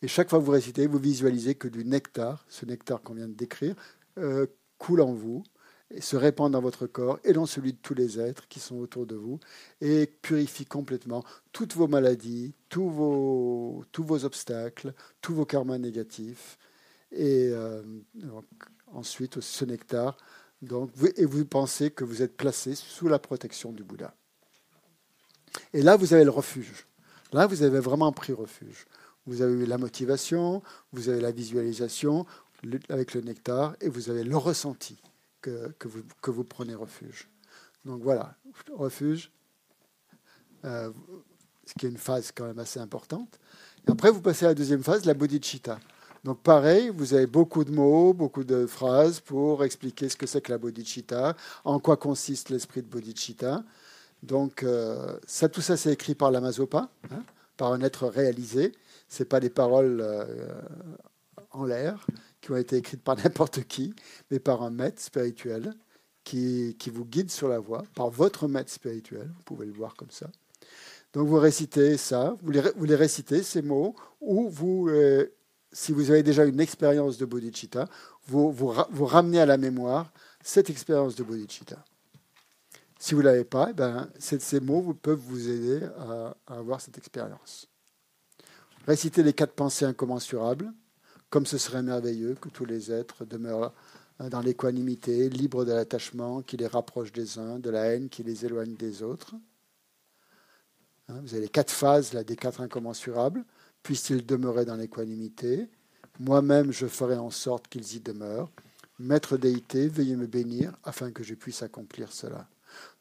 Et chaque fois que vous récitez, vous visualisez que du nectar, ce nectar qu'on vient de décrire, euh, coule en vous et se répand dans votre corps et dans celui de tous les êtres qui sont autour de vous et purifie complètement toutes vos maladies, tous vos, obstacles, tous vos karmas négatifs. Et euh, ensuite, ce nectar, donc, et vous pensez que vous êtes placé sous la protection du Bouddha. Et là, vous avez le refuge. Là, vous avez vraiment pris refuge. Vous avez eu la motivation, vous avez la visualisation avec le nectar et vous avez le ressenti que, vous, prenez refuge. Donc voilà, refuge, euh, ce qui est une phase quand même assez importante. Et après, vous passez à la deuxième phase, la bodhicitta. Donc pareil, vous avez beaucoup de mots, beaucoup de phrases pour expliquer ce que c'est que la bodhicitta, en quoi consiste l'esprit de bodhicitta. Donc, euh, ça, tout ça, c'est écrit par l'Amazopa, hein, par un être réalisé. Ce pas des paroles euh, en l'air qui ont été écrites par n'importe qui, mais par un maître spirituel qui, qui, vous guide sur la voie, par votre maître spirituel. Vous pouvez le voir comme ça. Donc, vous récitez ça, vous les, récitez, ces mots, ou vous, euh, si vous avez déjà une expérience de bodhicitta, vous, vous, vous ramenez à la mémoire cette expérience de bodhicitta. Si vous ne l'avez pas, eh ben, ces mots peuvent vous aider à, avoir cette expérience. Récitez les quatre pensées incommensurables, comme ce serait merveilleux que tous les êtres demeurent dans l'équanimité, libres de l'attachement qui les rapproche des uns, de la haine qui les éloigne des autres. Hein, vous avez les quatre phases des quatre incommensurables. Puissent-ils demeurer dans l'équanimité? Moi-même, je ferai en sorte qu'ils y demeurent. Maître déité, veuillez me bénir afin que je puisse accomplir cela.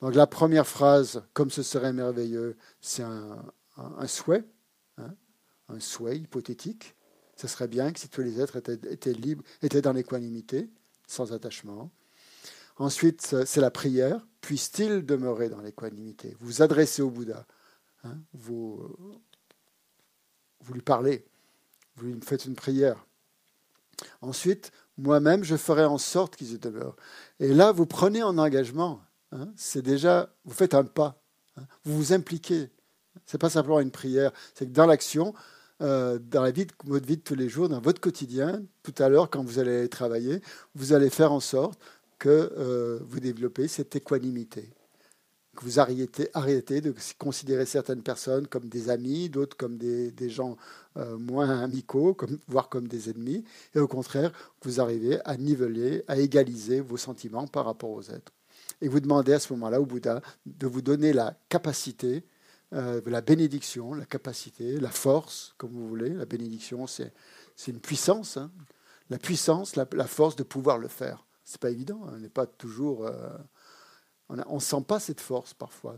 Donc la première phrase, comme ce serait merveilleux, c'est un, souhait, hein, un souhait hypothétique. Ce serait bien que si tous les êtres étaient, libres, étaient dans l'équanimité, sans attachement. Ensuite, c'est la prière. Puisse-t-il demeurer dans l'équanimité? Vous adressez au Bouddha. Hein, vous, lui parlez. Vous lui faites une prière. Ensuite, moi-même, je ferai en sorte qu'ils y demeurent. Et là, vous prenez un engagement. Hein, c'est déjà, vous faites un pas, hein, vous vous impliquez. C'est pas simplement une prière, c'est que dans l'action, euh, dans la vie votre vie de tous les jours, dans votre quotidien, tout à l'heure quand vous allez travailler, vous allez faire en sorte que euh, vous développez cette équanimité, que vous arrêtez, de considérer certaines personnes comme des amis, d'autres comme des, gens euh, moins amicaux, voire comme des ennemis, et au contraire, vous arrivez à niveler, à égaliser vos sentiments par rapport aux êtres et vous demandez à ce moment-là au Bouddha de vous donner la capacité, euh, la bénédiction, la capacité, la force, comme vous voulez. La bénédiction, c'est une puissance, hein. la puissance, la, force de pouvoir le faire. C'est pas évident, hein. on n'est pas toujours, euh, on ne sent pas cette force parfois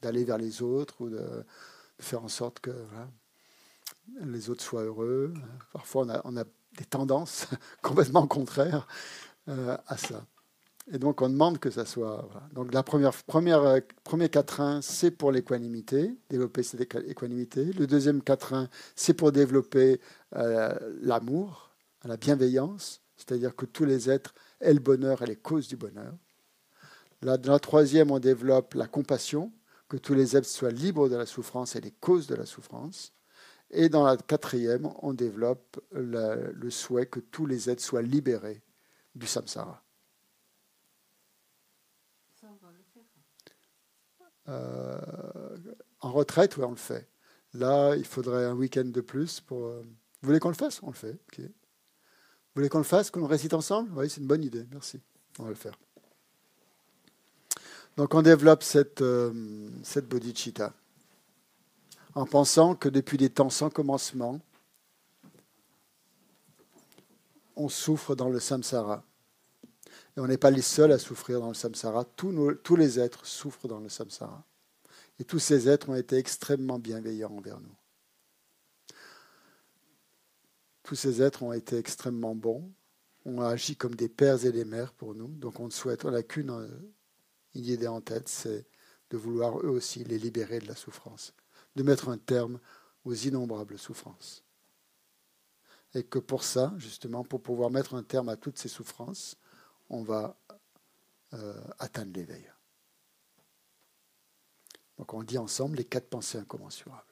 d'aller vers les autres ou de, faire en sorte que les autres soient heureux. Parfois, on a, on a des tendances complètement contraires euh, à ça. Et donc, on demande que ça soit. Donc, la première, première, euh, premier quatrain, c'est pour l'équanimité, développer cette équanimité. Le deuxième quatrain, c'est pour développer euh, l'amour, la bienveillance, c'est-à-dire que tous les êtres aient le bonheur et les causes du bonheur. Dans la troisième, on développe la compassion, que tous les êtres soient libres de la souffrance et les causes de la souffrance. Et dans la quatrième, on développe le souhait que tous les êtres soient libérés du samsara. Euh, en retraite, oui, on le fait. Là, il faudrait un week-end de plus pour. Euh, vous voulez qu'on le fasse? On le fait. Vous voulez qu'on le fasse, qu'on récite ensemble? Oui, c'est une bonne idée. Merci. On va le faire. Donc, on développe cette, euh, cette bodhicitta en pensant que depuis des temps sans commencement, on souffre dans le samsara. Et on n'est pas les seuls à souffrir dans le samsara. Tous, les êtres souffrent dans le samsara. Et tous ces êtres ont été extrêmement bienveillants envers nous. Tous ces êtres ont été extrêmement bons, ont agi comme des pères et des mères pour nous. Donc on souhaite, on n'a qu'une euh, idée en tête, c'est de vouloir eux aussi les libérer de la souffrance, de mettre un terme aux innombrables souffrances. Et que pour ça, justement, pour pouvoir mettre un terme à toutes ces souffrances, on va euh, atteindre l'éveil. Donc on dit ensemble les quatre pensées incommensurables.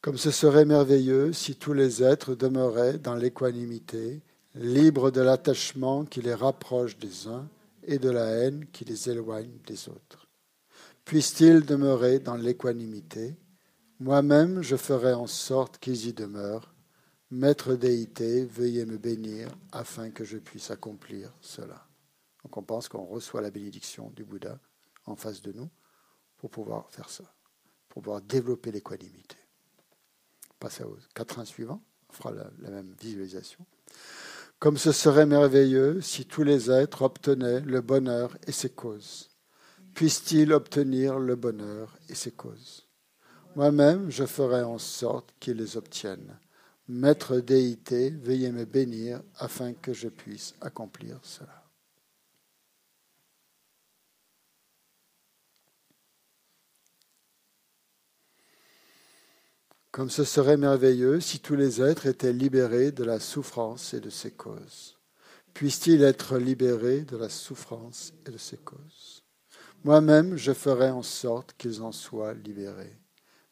Comme ce serait merveilleux si tous les êtres demeuraient dans l'équanimité, libres de l'attachement qui les rapproche des uns et de la haine qui les éloigne des autres. Puissent-ils demeurer dans l'équanimité? Moi-même, je ferai en sorte qu'ils y demeurent Maître déité, veuillez me bénir afin que je puisse accomplir cela. Donc on pense qu'on reçoit la bénédiction du Bouddha en face de nous pour pouvoir faire ça, pour pouvoir développer l'équanimité. Passe au quatrain suivant, on fera la même visualisation. Comme ce serait merveilleux si tous les êtres obtenaient le bonheur et ses causes. Puissent-ils obtenir le bonheur et ses causes? Moi-même, je ferai en sorte qu'ils les obtiennent Maître déité, veuillez me bénir afin que je puisse accomplir cela. Comme ce serait merveilleux si tous les êtres étaient libérés de la souffrance et de ses causes. Puissent-ils être libérés de la souffrance et de ses causes Moi-même, je ferai en sorte qu'ils en soient libérés.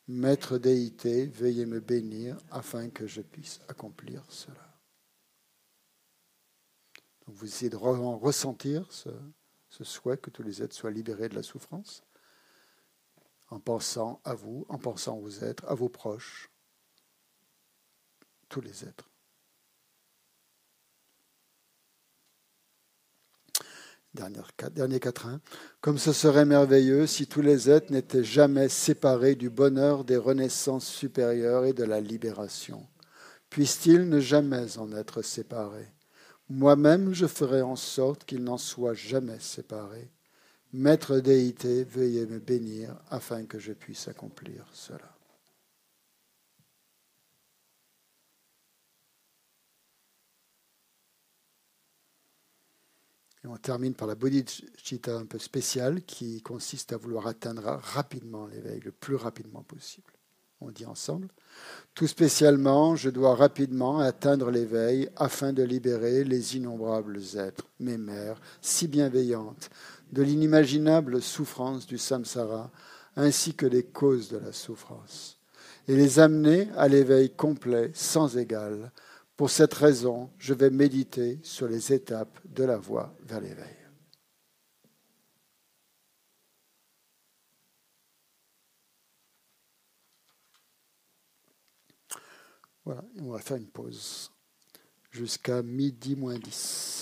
Maître déité, veuillez me bénir afin que je puisse accomplir cela. Donc vous essayez de ressentir ce souhait que tous les êtres soient libérés de la souffrance, en pensant à vous, en pensant aux êtres, à vos proches, tous les êtres. Dernier quatrain. Comme ce serait merveilleux si tous les êtres n'étaient jamais séparés du bonheur des renaissances supérieures et de la libération. Puissent-ils ne jamais en être séparés? Moi-même, je ferai en sorte qu'ils n'en soient jamais séparés. Maître déité, veuillez me bénir afin que je puisse accomplir cela. Et on termine par la bodhicitta un peu spéciale qui consiste à vouloir atteindre rapidement l'éveil, le plus rapidement possible. On dit ensemble. Tout spécialement, je dois rapidement atteindre l'éveil afin de libérer les innombrables êtres, mes mères, si bienveillantes, de l'inimaginable souffrance du samsara, ainsi que des causes de la souffrance, et les amener à l'éveil complet, sans égal, pour cette raison, je vais méditer sur les étapes de la voie vers l'éveil. Voilà, on va faire une pause jusqu'à midi moins 10.